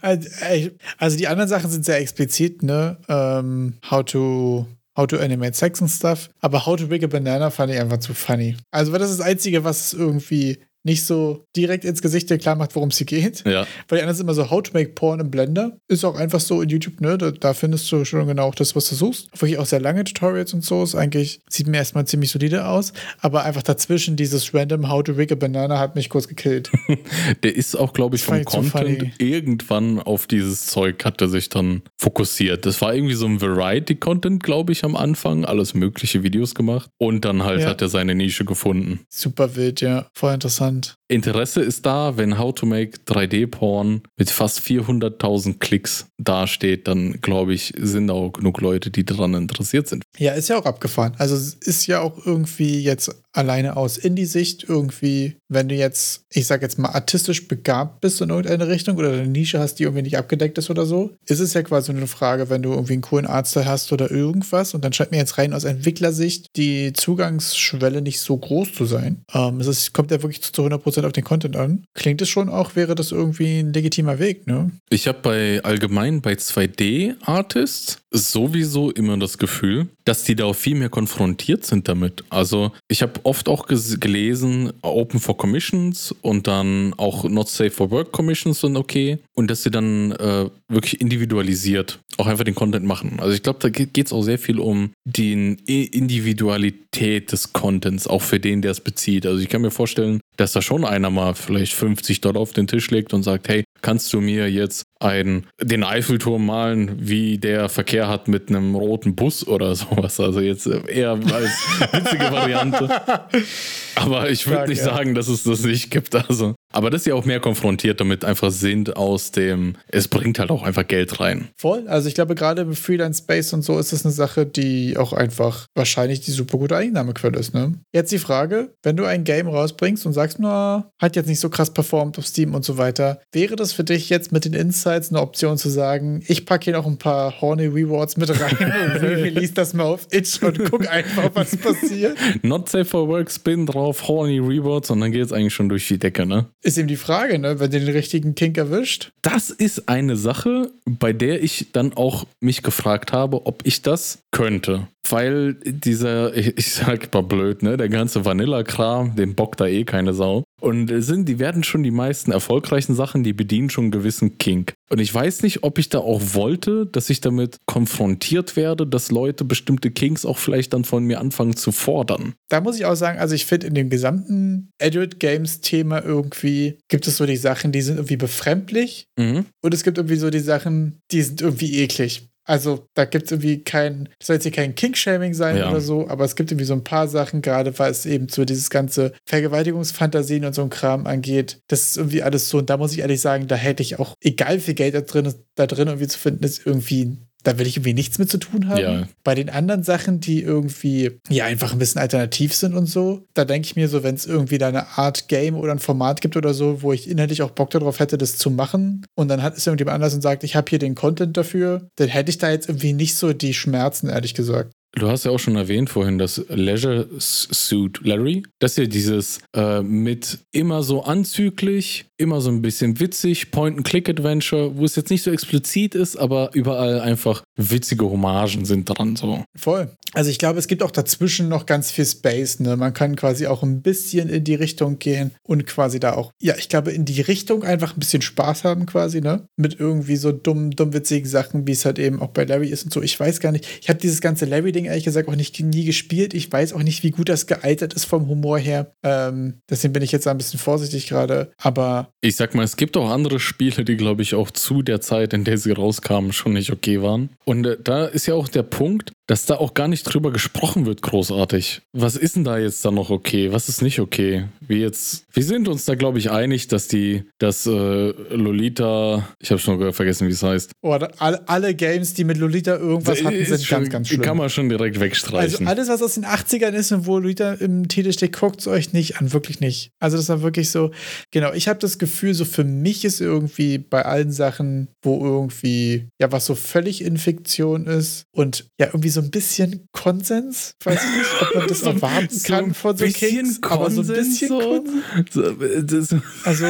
also die anderen Sachen sind sehr explizit, ne? Ähm, how to How to Animate Sex und Stuff. Aber How to Big a Banana fand ich einfach zu funny. Also, das ist das Einzige, was irgendwie nicht so direkt ins Gesicht dir klar macht, worum es hier geht. Ja. Weil die anderen sind immer so How to make Porn im Blender. Ist auch einfach so in YouTube, ne? Da, da, findest du schon genau auch das, was du suchst. Wirklich auch sehr lange Tutorials und so. Ist eigentlich, sieht mir erstmal ziemlich solide aus. Aber einfach dazwischen dieses random How to rig a Banana hat mich kurz gekillt. Der ist auch, glaube ich, vom Content irgendwann auf dieses Zeug hat er sich dann fokussiert. Das war irgendwie so ein Variety-Content, glaube ich, am Anfang. Alles mögliche Videos gemacht. Und dann halt ja. hat er seine Nische gefunden. Super wild, ja. Voll interessant interessant. Interesse ist da, wenn How to Make 3D-Porn mit fast 400.000 Klicks dasteht, dann glaube ich, sind auch genug Leute, die daran interessiert sind. Ja, ist ja auch abgefahren. Also ist ja auch irgendwie jetzt alleine aus Indie-Sicht irgendwie, wenn du jetzt, ich sag jetzt mal, artistisch begabt bist in irgendeine Richtung oder eine Nische hast, die irgendwie nicht abgedeckt ist oder so, ist es ja quasi eine Frage, wenn du irgendwie einen coolen Arzt hast oder irgendwas und dann scheint mir jetzt rein aus Entwicklersicht die Zugangsschwelle nicht so groß zu sein. Ähm, es ist, kommt ja wirklich zu 100% auf den Content an. Klingt es schon auch, wäre das irgendwie ein legitimer Weg, ne? Ich habe bei allgemein bei 2D-Artists sowieso immer das Gefühl, dass die da auch viel mehr konfrontiert sind damit. Also ich habe oft auch gelesen, Open for Commissions und dann auch Not Safe for Work Commissions sind okay und dass sie dann äh, wirklich individualisiert auch einfach den Content machen. Also ich glaube, da geht es auch sehr viel um die Individualität des Contents, auch für den, der es bezieht. Also ich kann mir vorstellen, dass da schon einer mal vielleicht 50 Dollar auf den Tisch legt und sagt, hey, kannst du mir jetzt einen, den Eiffelturm malen, wie der Verkehr hat mit einem roten Bus oder sowas. Also jetzt eher als witzige Variante. Aber ich würde nicht ja. sagen, dass es das nicht gibt. Also. Aber das ist ja auch mehr konfrontiert damit einfach sind aus dem, es bringt halt auch einfach Geld rein. Voll. Also ich glaube, gerade im Freelance Space und so ist das eine Sache, die auch einfach wahrscheinlich die super gute Einnahmequelle ist. Ne? Jetzt die Frage, wenn du ein Game rausbringst und sagst, na, hat jetzt nicht so krass performt auf Steam und so weiter, wäre das für dich jetzt mit den Insights eine Option zu sagen, ich packe hier noch ein paar Horny Rewards mit rein und release das mal auf Itch und guck einfach, was passiert? Not safe for work, spin drauf, Horny Rewards und dann geht es eigentlich schon durch die Decke, ne? Ist eben die Frage, ne, wenn du den richtigen Kink erwischt. Das ist eine Sache, bei der ich dann auch mich gefragt habe, ob ich das könnte. Weil dieser, ich sag mal blöd, ne, der ganze Vanilla-Kram, den bockt da eh keine Sau. Und sind, die werden schon die meisten erfolgreichen Sachen, die bedienen schon einen gewissen Kink. Und ich weiß nicht, ob ich da auch wollte, dass ich damit konfrontiert werde, dass Leute bestimmte Kinks auch vielleicht dann von mir anfangen zu fordern. Da muss ich auch sagen, also ich finde in dem gesamten Adult Games Thema irgendwie gibt es so die Sachen, die sind irgendwie befremdlich. Mhm. Und es gibt irgendwie so die Sachen, die sind irgendwie eklig. Also da gibt es irgendwie kein, das soll jetzt hier kein King-Shaming sein ja. oder so, aber es gibt irgendwie so ein paar Sachen, gerade weil es eben so dieses ganze Vergewaltigungsfantasien und so ein Kram angeht. Das ist irgendwie alles so, und da muss ich ehrlich sagen, da hätte ich auch, egal wie viel Geld da drin, da drin irgendwie zu finden ist, irgendwie da will ich irgendwie nichts mit zu tun haben. Ja. Bei den anderen Sachen, die irgendwie ja einfach ein bisschen alternativ sind und so, da denke ich mir so, wenn es irgendwie da eine Art Game oder ein Format gibt oder so, wo ich inhaltlich auch Bock darauf hätte, das zu machen und dann hat es irgendjemand anders und sagt, ich habe hier den Content dafür, dann hätte ich da jetzt irgendwie nicht so die Schmerzen, ehrlich gesagt. Du hast ja auch schon erwähnt vorhin, das Leisure Suit Larry. Das ist ja dieses äh, mit immer so anzüglich, immer so ein bisschen witzig, Point-and-Click-Adventure, wo es jetzt nicht so explizit ist, aber überall einfach witzige Hommagen sind dran so. Voll. Also ich glaube, es gibt auch dazwischen noch ganz viel Space. Ne? Man kann quasi auch ein bisschen in die Richtung gehen und quasi da auch, ja, ich glaube, in die Richtung einfach ein bisschen Spaß haben quasi, ne? Mit irgendwie so dumm, dummwitzigen Sachen, wie es halt eben auch bei Larry ist und so. Ich weiß gar nicht. Ich habe dieses ganze Larry-Ding Ding ehrlich gesagt auch nicht nie gespielt. Ich weiß auch nicht, wie gut das gealtert ist vom Humor her. Ähm, deswegen bin ich jetzt ein bisschen vorsichtig gerade. Aber. Ich sag mal, es gibt auch andere Spiele, die, glaube ich, auch zu der Zeit, in der sie rauskamen, schon nicht okay waren. Und äh, da ist ja auch der Punkt, dass da auch gar nicht drüber gesprochen wird, großartig. Was ist denn da jetzt da noch okay? Was ist nicht okay? Wie jetzt, wir sind uns da, glaube ich, einig, dass die, dass äh, Lolita, ich habe schon vergessen, wie es heißt. Oh, alle, alle Games, die mit Lolita irgendwas hatten, sind schon, ganz, ganz schlimm. Kann man schon direkt wegstreichen. Also alles, was aus den 80ern ist und wo Lolita im Titel steht, guckt es euch nicht an, wirklich nicht. Also das war wirklich so, genau, ich habe das Gefühl, so für mich ist irgendwie bei allen Sachen, wo irgendwie, ja, was so völlig in Fiktion ist und ja, irgendwie so ein bisschen Konsens, weiß ich nicht, ob man das erwarten so kann von so Kings, aber so ein bisschen so, so, Also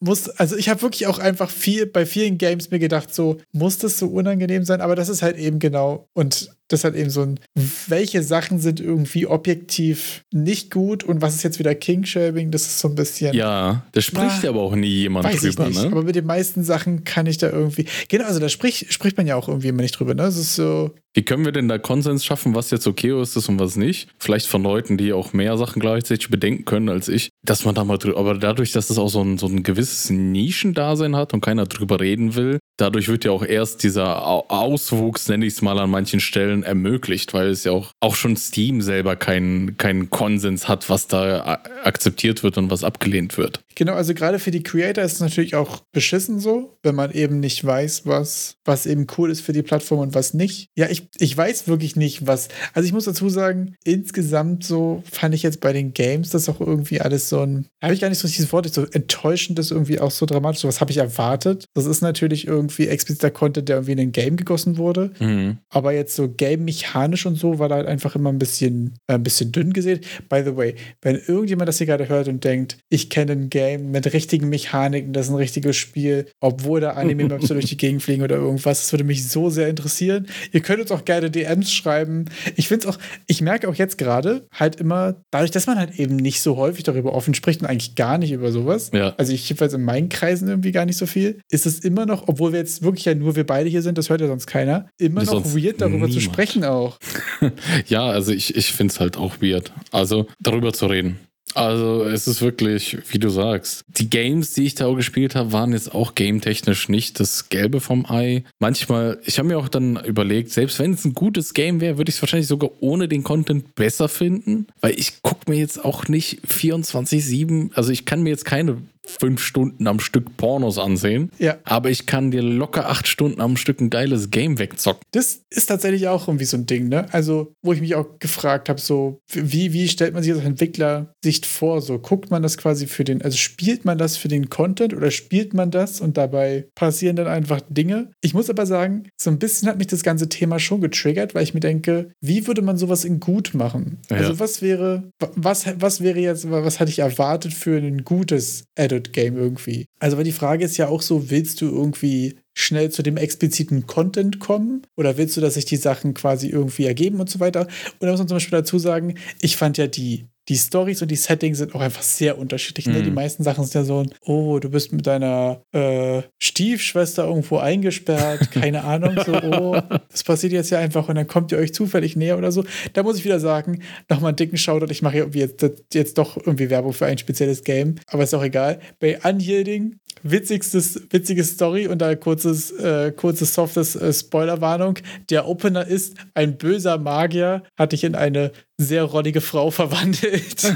muss, also ich habe wirklich auch einfach viel bei vielen Games mir gedacht, so muss das so unangenehm sein, aber das ist halt eben genau und das hat eben so ein, welche Sachen sind irgendwie objektiv nicht gut und was ist jetzt wieder King-Shaming, das ist so ein bisschen. Ja, da spricht ah, aber auch nie jemand weiß drüber, ich nicht, ne? Aber mit den meisten Sachen kann ich da irgendwie. Genau, also da spricht, spricht man ja auch irgendwie immer nicht drüber, ne? Das ist so. Wie können wir denn da Konsens schaffen, was jetzt okay ist und was nicht? Vielleicht von Leuten, die auch mehr Sachen gleichzeitig bedenken können als ich, dass man da mal drüber. Aber dadurch, dass das auch so ein, so ein gewisses Nischendasein hat und keiner drüber reden will, dadurch wird ja auch erst dieser Auswuchs, nenne ich es mal an manchen Stellen, ermöglicht, weil es ja auch, auch schon Steam selber keinen keinen Konsens hat, was da akzeptiert wird und was abgelehnt wird. Genau, also gerade für die Creator ist es natürlich auch beschissen so, wenn man eben nicht weiß, was, was eben cool ist für die Plattform und was nicht. Ja, ich, ich weiß wirklich nicht, was. Also ich muss dazu sagen, insgesamt so fand ich jetzt bei den Games das auch irgendwie alles so ein, habe ich gar nicht so dieses Wort, so enttäuschend ist irgendwie auch so dramatisch. So was habe ich erwartet. Das ist natürlich irgendwie expliziter Content, der irgendwie in ein Game gegossen wurde. Mhm. Aber jetzt so game-mechanisch und so war da halt einfach immer ein bisschen, äh, ein bisschen dünn gesehen. By the way, wenn irgendjemand das hier gerade hört und denkt, ich kenne ein Game mit richtigen Mechaniken, das ist ein richtiges Spiel, obwohl da Anime-Maps durch die Gegend fliegen oder irgendwas, das würde mich so sehr interessieren. Ihr könnt uns auch gerne DMs schreiben. Ich finde es auch, ich merke auch jetzt gerade halt immer, dadurch, dass man halt eben nicht so häufig darüber offen spricht und eigentlich gar nicht über sowas, ja. also ich jedenfalls in meinen Kreisen irgendwie gar nicht so viel, ist es immer noch, obwohl wir jetzt wirklich ja nur wir beide hier sind, das hört ja sonst keiner, immer noch weird darüber niemand. zu sprechen auch. ja, also ich, ich finde es halt auch weird. Also darüber zu reden. Also es ist wirklich, wie du sagst, die Games, die ich da auch gespielt habe, waren jetzt auch gametechnisch nicht das Gelbe vom Ei. Manchmal, ich habe mir auch dann überlegt, selbst wenn es ein gutes Game wäre, würde ich es wahrscheinlich sogar ohne den Content besser finden, weil ich gucke mir jetzt auch nicht 24/7, also ich kann mir jetzt keine fünf Stunden am Stück Pornos ansehen. Ja. Aber ich kann dir locker acht Stunden am Stück ein geiles Game wegzocken. Das ist tatsächlich auch irgendwie so ein Ding, ne? Also, wo ich mich auch gefragt habe, so, wie, wie stellt man sich als Entwickler-Sicht vor? So, guckt man das quasi für den, also spielt man das für den Content oder spielt man das und dabei passieren dann einfach Dinge? Ich muss aber sagen, so ein bisschen hat mich das ganze Thema schon getriggert, weil ich mir denke, wie würde man sowas in gut machen? Ja. Also, was wäre, was, was wäre jetzt, was hatte ich erwartet für ein gutes Add Game irgendwie. Also, weil die Frage ist ja auch so, willst du irgendwie schnell zu dem expliziten Content kommen? Oder willst du, dass sich die Sachen quasi irgendwie ergeben und so weiter? Und da muss man zum Beispiel dazu sagen, ich fand ja die die Stories und die Settings sind auch einfach sehr unterschiedlich. Ne? Die mhm. meisten Sachen sind ja so, oh, du bist mit deiner äh, Stiefschwester irgendwo eingesperrt, keine Ahnung, so, oh, das passiert jetzt ja einfach und dann kommt ihr euch zufällig näher oder so. Da muss ich wieder sagen, nochmal einen dicken Shoutout, ich mache jetzt, jetzt doch irgendwie Werbung für ein spezielles Game, aber ist auch egal. Bei Unyielding witzigstes, witzige Story und da kurzes, äh, kurzes softes äh, Spoilerwarnung. Der Opener ist, ein böser Magier hat dich in eine sehr rollige Frau verwandelt.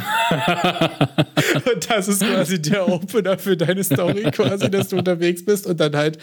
und das ist quasi der Opener für deine Story, quasi, dass du unterwegs bist und dann halt,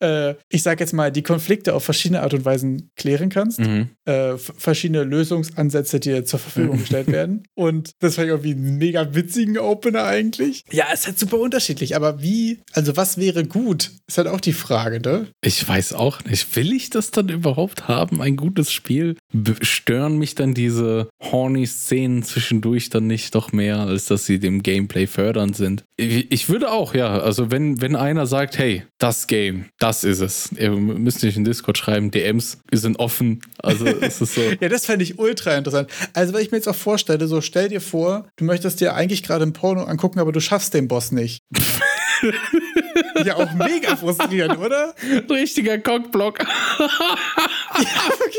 äh, ich sag jetzt mal, die Konflikte auf verschiedene Art und Weisen klären kannst. Mhm. Äh, verschiedene Lösungsansätze dir zur Verfügung gestellt werden. Und das war irgendwie ein mega witzigen Opener eigentlich. Ja, es ist halt super unterschiedlich, aber wie, also was wäre gut, ist halt auch die Frage, ne? Ich weiß auch nicht. Will ich das dann überhaupt haben, ein gutes Spiel? Stören mich dann diese horny Szenen zwischendurch dann nicht doch mehr, als dass sie dem Gameplay fördernd sind. Ich würde auch, ja, also wenn, wenn einer sagt, hey, das Game, das ist es. Ihr müsst nicht in Discord schreiben, DMs sind offen. Also es ist so. ja, das fände ich ultra interessant. Also, wenn ich mir jetzt auch vorstelle, so stell dir vor, du möchtest dir eigentlich gerade ein Porno angucken, aber du schaffst den Boss nicht. ja, auch mega frustrierend, oder? Richtiger Cockblock.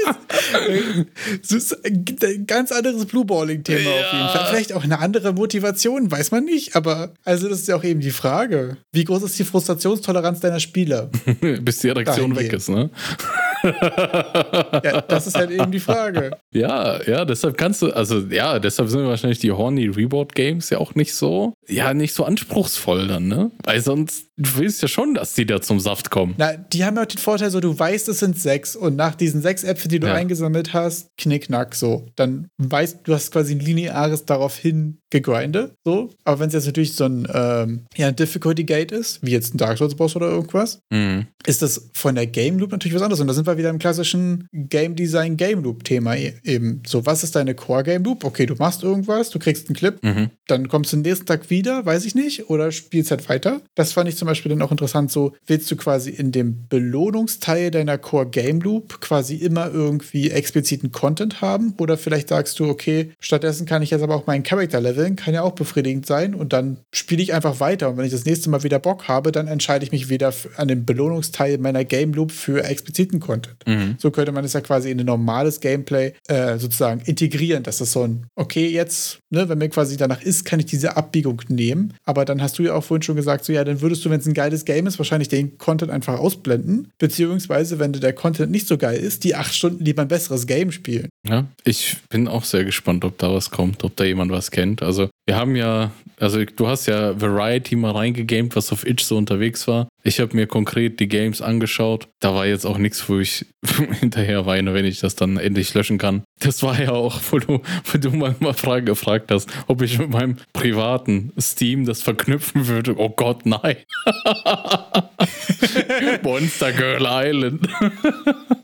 Ja, das ist ein ganz anderes Blueballing-Thema ja. auf jeden Fall. Vielleicht auch eine andere Motivation, weiß man nicht. Aber also das ist ja auch eben die Frage. Wie groß ist die Frustrationstoleranz deiner Spieler? Bis die Erektion weg ist, ne? ja, das ist halt eben die Frage. Ja, ja, deshalb kannst du, also ja, deshalb sind wahrscheinlich die Horny Reboard Games ja auch nicht so, ja, nicht so anspruchsvoll dann, ne? Weil sonst, du willst ja schon, dass die da zum Saft kommen. Na, die haben ja auch den Vorteil, so du weißt, es sind sechs und nach diesen sechs Äpfeln, die du Ja. eingesammelt hast, knickknack so. Dann weißt du, hast quasi ein lineares daraufhin gegrindet, so. Aber wenn es jetzt natürlich so ein, ähm, ja, Difficulty Gate ist, wie jetzt ein Dark Souls Boss oder irgendwas, Mhm. ist das von der Game Loop natürlich was anderes. Und da sind wir wieder im klassischen Game Design Game Loop Thema e- eben. So, was ist deine Core Game Loop? Okay, du machst irgendwas, du kriegst einen Clip, Mhm. dann kommst du den nächsten Tag wieder, weiß ich nicht, oder spielst halt weiter. Das fand ich zum Beispiel dann auch interessant. So, willst du quasi in dem Belohnungsteil deiner Core Game Loop quasi immer irgendwie expliziten Content haben? Oder vielleicht sagst du, okay, stattdessen kann ich jetzt aber auch meinen Charakter leveln, kann ja auch befriedigend sein und dann spiele ich einfach weiter. Und wenn ich das nächste Mal wieder Bock habe, dann entscheide ich mich wieder an dem Belohnungsteil meiner Game Loop für expliziten Content. Mhm. So könnte man es ja quasi in ein normales Gameplay äh, sozusagen integrieren, dass das so ein, okay, jetzt, ne, wenn mir quasi danach ist, kann ich diese Abbiegung nehmen. Aber dann hast du ja auch vorhin schon gesagt, so ja, dann würdest du, wenn es ein geiles Game ist, wahrscheinlich den Content einfach ausblenden. Beziehungsweise, wenn der Content nicht so geil ist, die acht Stunden lieber ein besseres Game spielen. Ja, ich bin auch sehr gespannt, ob da was kommt, ob da jemand was kennt. Also, wir haben ja, also du hast ja Variety mal reingegamed, was auf Itch so unterwegs war. Ich habe mir konkret die Games angeschaut. Da war jetzt auch nichts, wo ich hinterher weine, wenn ich das dann endlich löschen kann. Das war ja auch, wo du, wo du mal mal Frage gefragt hast, ob ich mit meinem privaten Steam das verknüpfen würde. Oh Gott, nein. Monster Girl Island.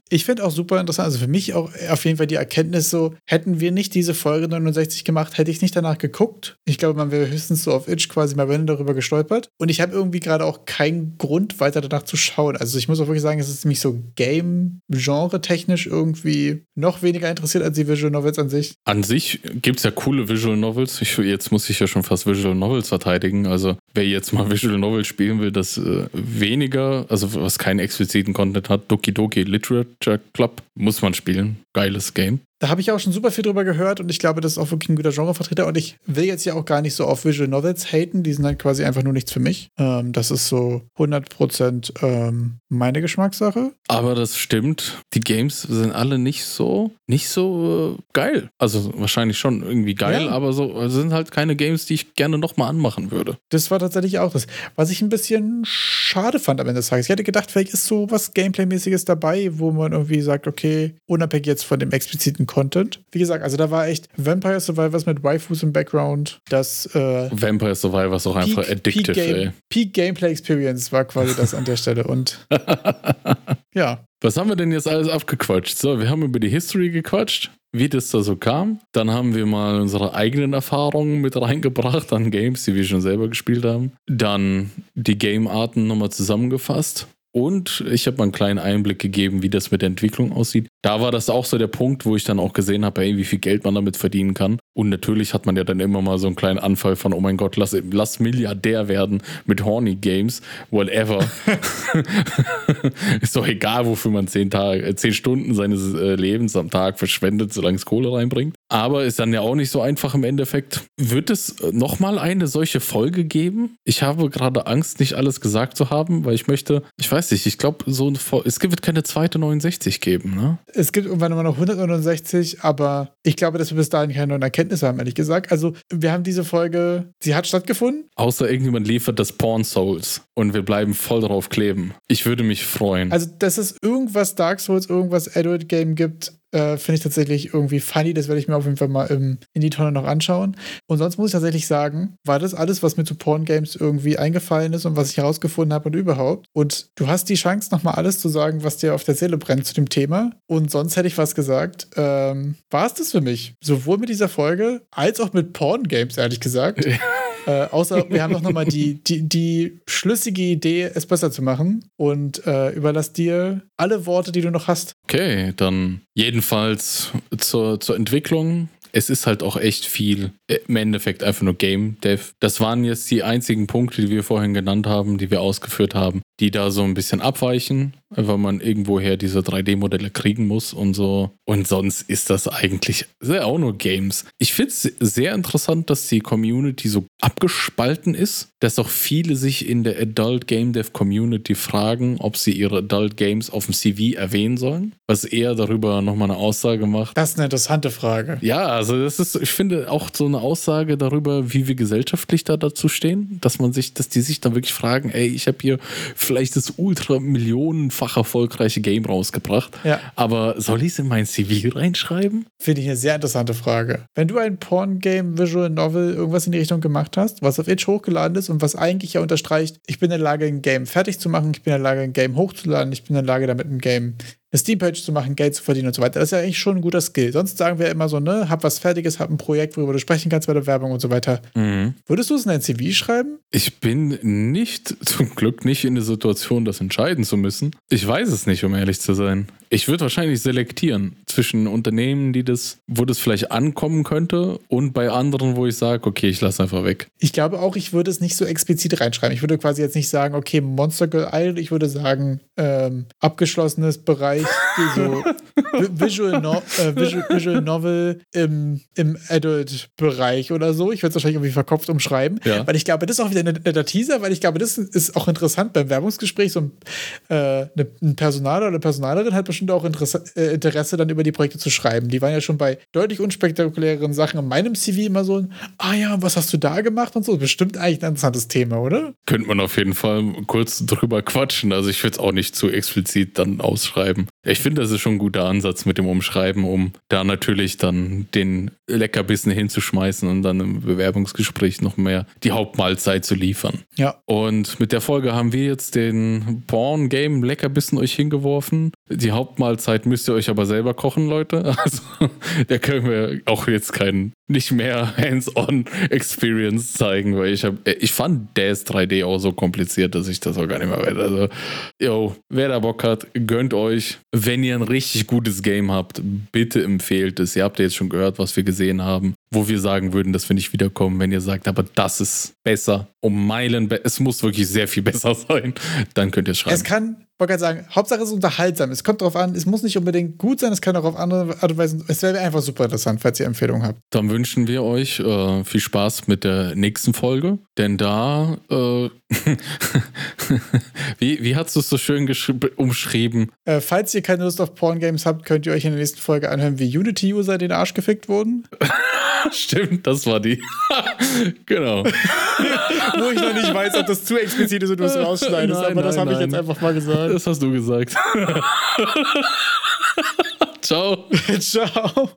Ich finde auch super interessant, also für mich auch auf jeden Fall die Erkenntnis so, hätten wir nicht diese Folge 69 gemacht, hätte ich nicht danach geguckt. Ich glaube, man wäre höchstens so auf Itch quasi mal wenn darüber gestolpert. Und ich habe irgendwie gerade auch keinen Grund, weiter danach zu schauen. Also ich muss auch wirklich sagen, es ist mich so Game-Genre-technisch irgendwie noch weniger interessiert als die Visual Novels an sich. An sich gibt es ja coole Visual Novels. Ich, jetzt muss ich ja schon fast Visual Novels verteidigen. Also wer jetzt mal Visual Novels spielen will, das äh, weniger, also was keinen expliziten Content hat, Doki Doki Literature Club, muss man spielen. Geiles Game. Da habe ich auch schon super viel drüber gehört und ich glaube, das ist auch wirklich ein guter Genrevertreter. Und ich will jetzt ja auch gar nicht so auf Visual Novels haten, die sind halt quasi einfach nur nichts für mich. Ähm, das ist so 100% ähm, meine Geschmackssache. Aber das stimmt. Die Games sind alle nicht so, nicht so äh, geil. Also wahrscheinlich schon irgendwie geil, Ja. aber so also sind halt keine Games, die ich gerne nochmal anmachen würde. Das war tatsächlich auch das, was ich ein bisschen schade fand am Ende des Tages. Ich hätte gedacht, vielleicht ist so was Gameplay-mäßiges dabei, wo man irgendwie sagt, okay, unabhängig jetzt von dem expliziten Content. Wie gesagt, also da war echt Vampire Survivors mit Waifus im Background, das äh, Vampire Survivor ist auch einfach addictive, Peak, Game, ey. Peak Gameplay Experience war quasi das an der Stelle. Und ja, Was haben wir denn jetzt alles abgequatscht? So, wir haben über die History gequatscht, wie das da so kam. Dann haben wir mal unsere eigenen Erfahrungen mit reingebracht an Games, die wir schon selber gespielt haben. Dann die Game-Arten nochmal zusammengefasst. Und ich habe mal einen kleinen Einblick gegeben, wie das mit der Entwicklung aussieht. Da war das auch so der Punkt, wo ich dann auch gesehen habe, ey, wie viel Geld man damit verdienen kann. Und natürlich hat man ja dann immer mal so einen kleinen Anfall von, oh mein Gott, lass, lass Milliardär werden mit Horny Games, whatever. ist doch egal, wofür man zehn, Tage, äh, zehn Stunden seines äh, Lebens am Tag verschwendet, solange es Kohle reinbringt. Aber ist dann ja auch nicht so einfach im Endeffekt. Wird es nochmal eine solche Folge geben? Ich habe gerade Angst, nicht alles gesagt zu haben, weil ich möchte, ich weiß nicht, ich glaube, so eine es wird keine zweite 69 geben, ne? Es gibt irgendwann immer noch 169, aber ich glaube, dass wir bis dahin keine neuen Erkenntnisse haben, ehrlich gesagt. Also, wir haben diese Folge, sie hat stattgefunden. Außer irgendjemand liefert das Porn Souls und wir bleiben voll drauf kleben. Ich würde mich freuen. Also, dass es irgendwas Dark Souls, irgendwas Adult Game gibt, äh, finde ich tatsächlich irgendwie funny. Das werde ich mir auf jeden Fall mal im, in die Tonne noch anschauen. Und sonst muss ich tatsächlich sagen, war das alles, was mir zu Porn Games irgendwie eingefallen ist und was ich herausgefunden habe und überhaupt. Und du hast die Chance, nochmal alles zu sagen, was dir auf der Seele brennt zu dem Thema. Und sonst hätte ich was gesagt. Ähm, war es das für mich? Sowohl mit dieser Folge als auch mit Porn Games, ehrlich gesagt. Äh, außer wir haben doch nochmal die, die, die schlüssige Idee, es besser zu machen. Und äh, überlass dir alle Worte, die du noch hast. Okay, dann jedenfalls zur, zur Entwicklung. Es ist halt auch echt viel äh, im Endeffekt einfach nur Game Dev. Das waren jetzt die einzigen Punkte, die wir vorhin genannt haben, die wir ausgeführt haben, die da so ein bisschen abweichen, weil man irgendwoher diese 3D-Modelle kriegen muss und so. Und sonst ist das eigentlich sehr auch nur Games. Ich finde es sehr interessant, dass die Community so abgespalten ist, dass auch viele sich in der Adult Game Dev Community fragen, ob sie ihre Adult Games auf dem CV erwähnen sollen, was eher darüber nochmal eine Aussage macht. Das ist eine interessante Frage. Ja, also das ist, ich finde auch so eine Aussage darüber, wie wir gesellschaftlich da dazu stehen, dass man sich, dass die sich dann wirklich fragen, ey, ich habe hier vielleicht das ultra millionenfach erfolgreiche Game rausgebracht, Ja. aber soll ich es in mein CV reinschreiben? Finde ich eine sehr interessante Frage. Wenn du ein Porn-Game, Visual Novel, irgendwas in die Richtung gemacht hast, was auf Itch hochgeladen ist und was eigentlich ja unterstreicht, ich bin in der Lage, ein Game fertig zu machen, ich bin in der Lage, ein Game hochzuladen, ich bin in der Lage, damit ein Game eine Steam-Page zu machen, Geld zu verdienen und so weiter. Das ist ja eigentlich schon ein guter Skill. Sonst sagen wir immer so, ne, hab was Fertiges, hab ein Projekt, worüber du sprechen kannst bei der Werbung und so weiter. Würdest du es in dein CV schreiben? Ich bin nicht, zum Glück nicht in der Situation, das entscheiden zu müssen. Ich weiß es nicht, um ehrlich zu sein. Ich würde wahrscheinlich selektieren zwischen Unternehmen, die das, wo das vielleicht ankommen könnte, und bei anderen, wo ich sage, okay, ich lasse einfach weg. Ich glaube auch, ich würde es nicht so explizit reinschreiben. Ich würde quasi jetzt nicht sagen, okay, Monster Girl Island, ich würde sagen, ähm, abgeschlossenes Bereich, so Vi- Visual, no äh, Visual, Visual Novel im, im Adult-Bereich oder so. Ich würde es wahrscheinlich irgendwie verkopft umschreiben, Ja. weil ich glaube, das ist auch wieder ein netter Teaser, weil ich glaube, das ist auch interessant beim Werbungsgespräch. So ein, äh, eine- ein Personaler oder eine Personalerin hat bestimmt auch Interesse, äh, Interesse, dann über die Projekte zu schreiben. Die waren ja schon bei deutlich unspektakuläreren Sachen in meinem CV immer so ein, ah ja, was hast du da gemacht und so. Bestimmt eigentlich ein interessantes Thema, oder? Könnte man auf jeden Fall kurz drüber quatschen. Also ich würde es auch nicht zu explizit dann ausschreiben. Ich finde, das ist schon ein guter Ansatz mit dem Umschreiben, um da natürlich dann den Leckerbissen hinzuschmeißen und dann im Bewerbungsgespräch noch mehr die Hauptmahlzeit zu liefern. Ja. Und mit der Folge haben wir jetzt den Porn-Game Leckerbissen euch hingeworfen. Die Hauptmahlzeit müsst ihr euch aber selber kochen, Leute. Also da können wir auch jetzt keinen, nicht mehr Hands-on-Experience zeigen, weil ich habe, ich fand Days 3D auch so kompliziert, dass ich das auch gar nicht mehr weiß. Also, yo, wer da Bock hat, gönnt euch. Wenn ihr ein richtig gutes Game habt, bitte empfehlt es. Ihr habt jetzt schon gehört, was wir gesehen haben, wo wir sagen würden, dass wir nicht wiederkommen. Wenn ihr sagt, aber das ist besser, um Meilen, be es muss wirklich sehr viel besser sein, dann könnt ihr es schreiben. Es kann, ich wollte gerade sagen, Hauptsache es ist unterhaltsam. Es kommt darauf an, es muss nicht unbedingt gut sein, es kann auch auf andere Art und Weise, es wäre einfach super interessant, falls ihr Empfehlungen habt. Dann wünschen wir euch äh, viel Spaß mit der nächsten Folge, denn da, äh, wie, wie hast du es so schön umschrieben? Äh, falls ihr keine Lust auf Porn-Games habt, könnt ihr euch in der nächsten Folge anhören, wie Unity-User den Arsch gefickt wurden. Stimmt, das war die. genau. Wo ich noch nicht weiß, ob das zu explizit ist und du es rausschneidest, Nein, aber das nein, habe ich jetzt einfach mal gesagt. Das hast du gesagt. Ciao. Ciao.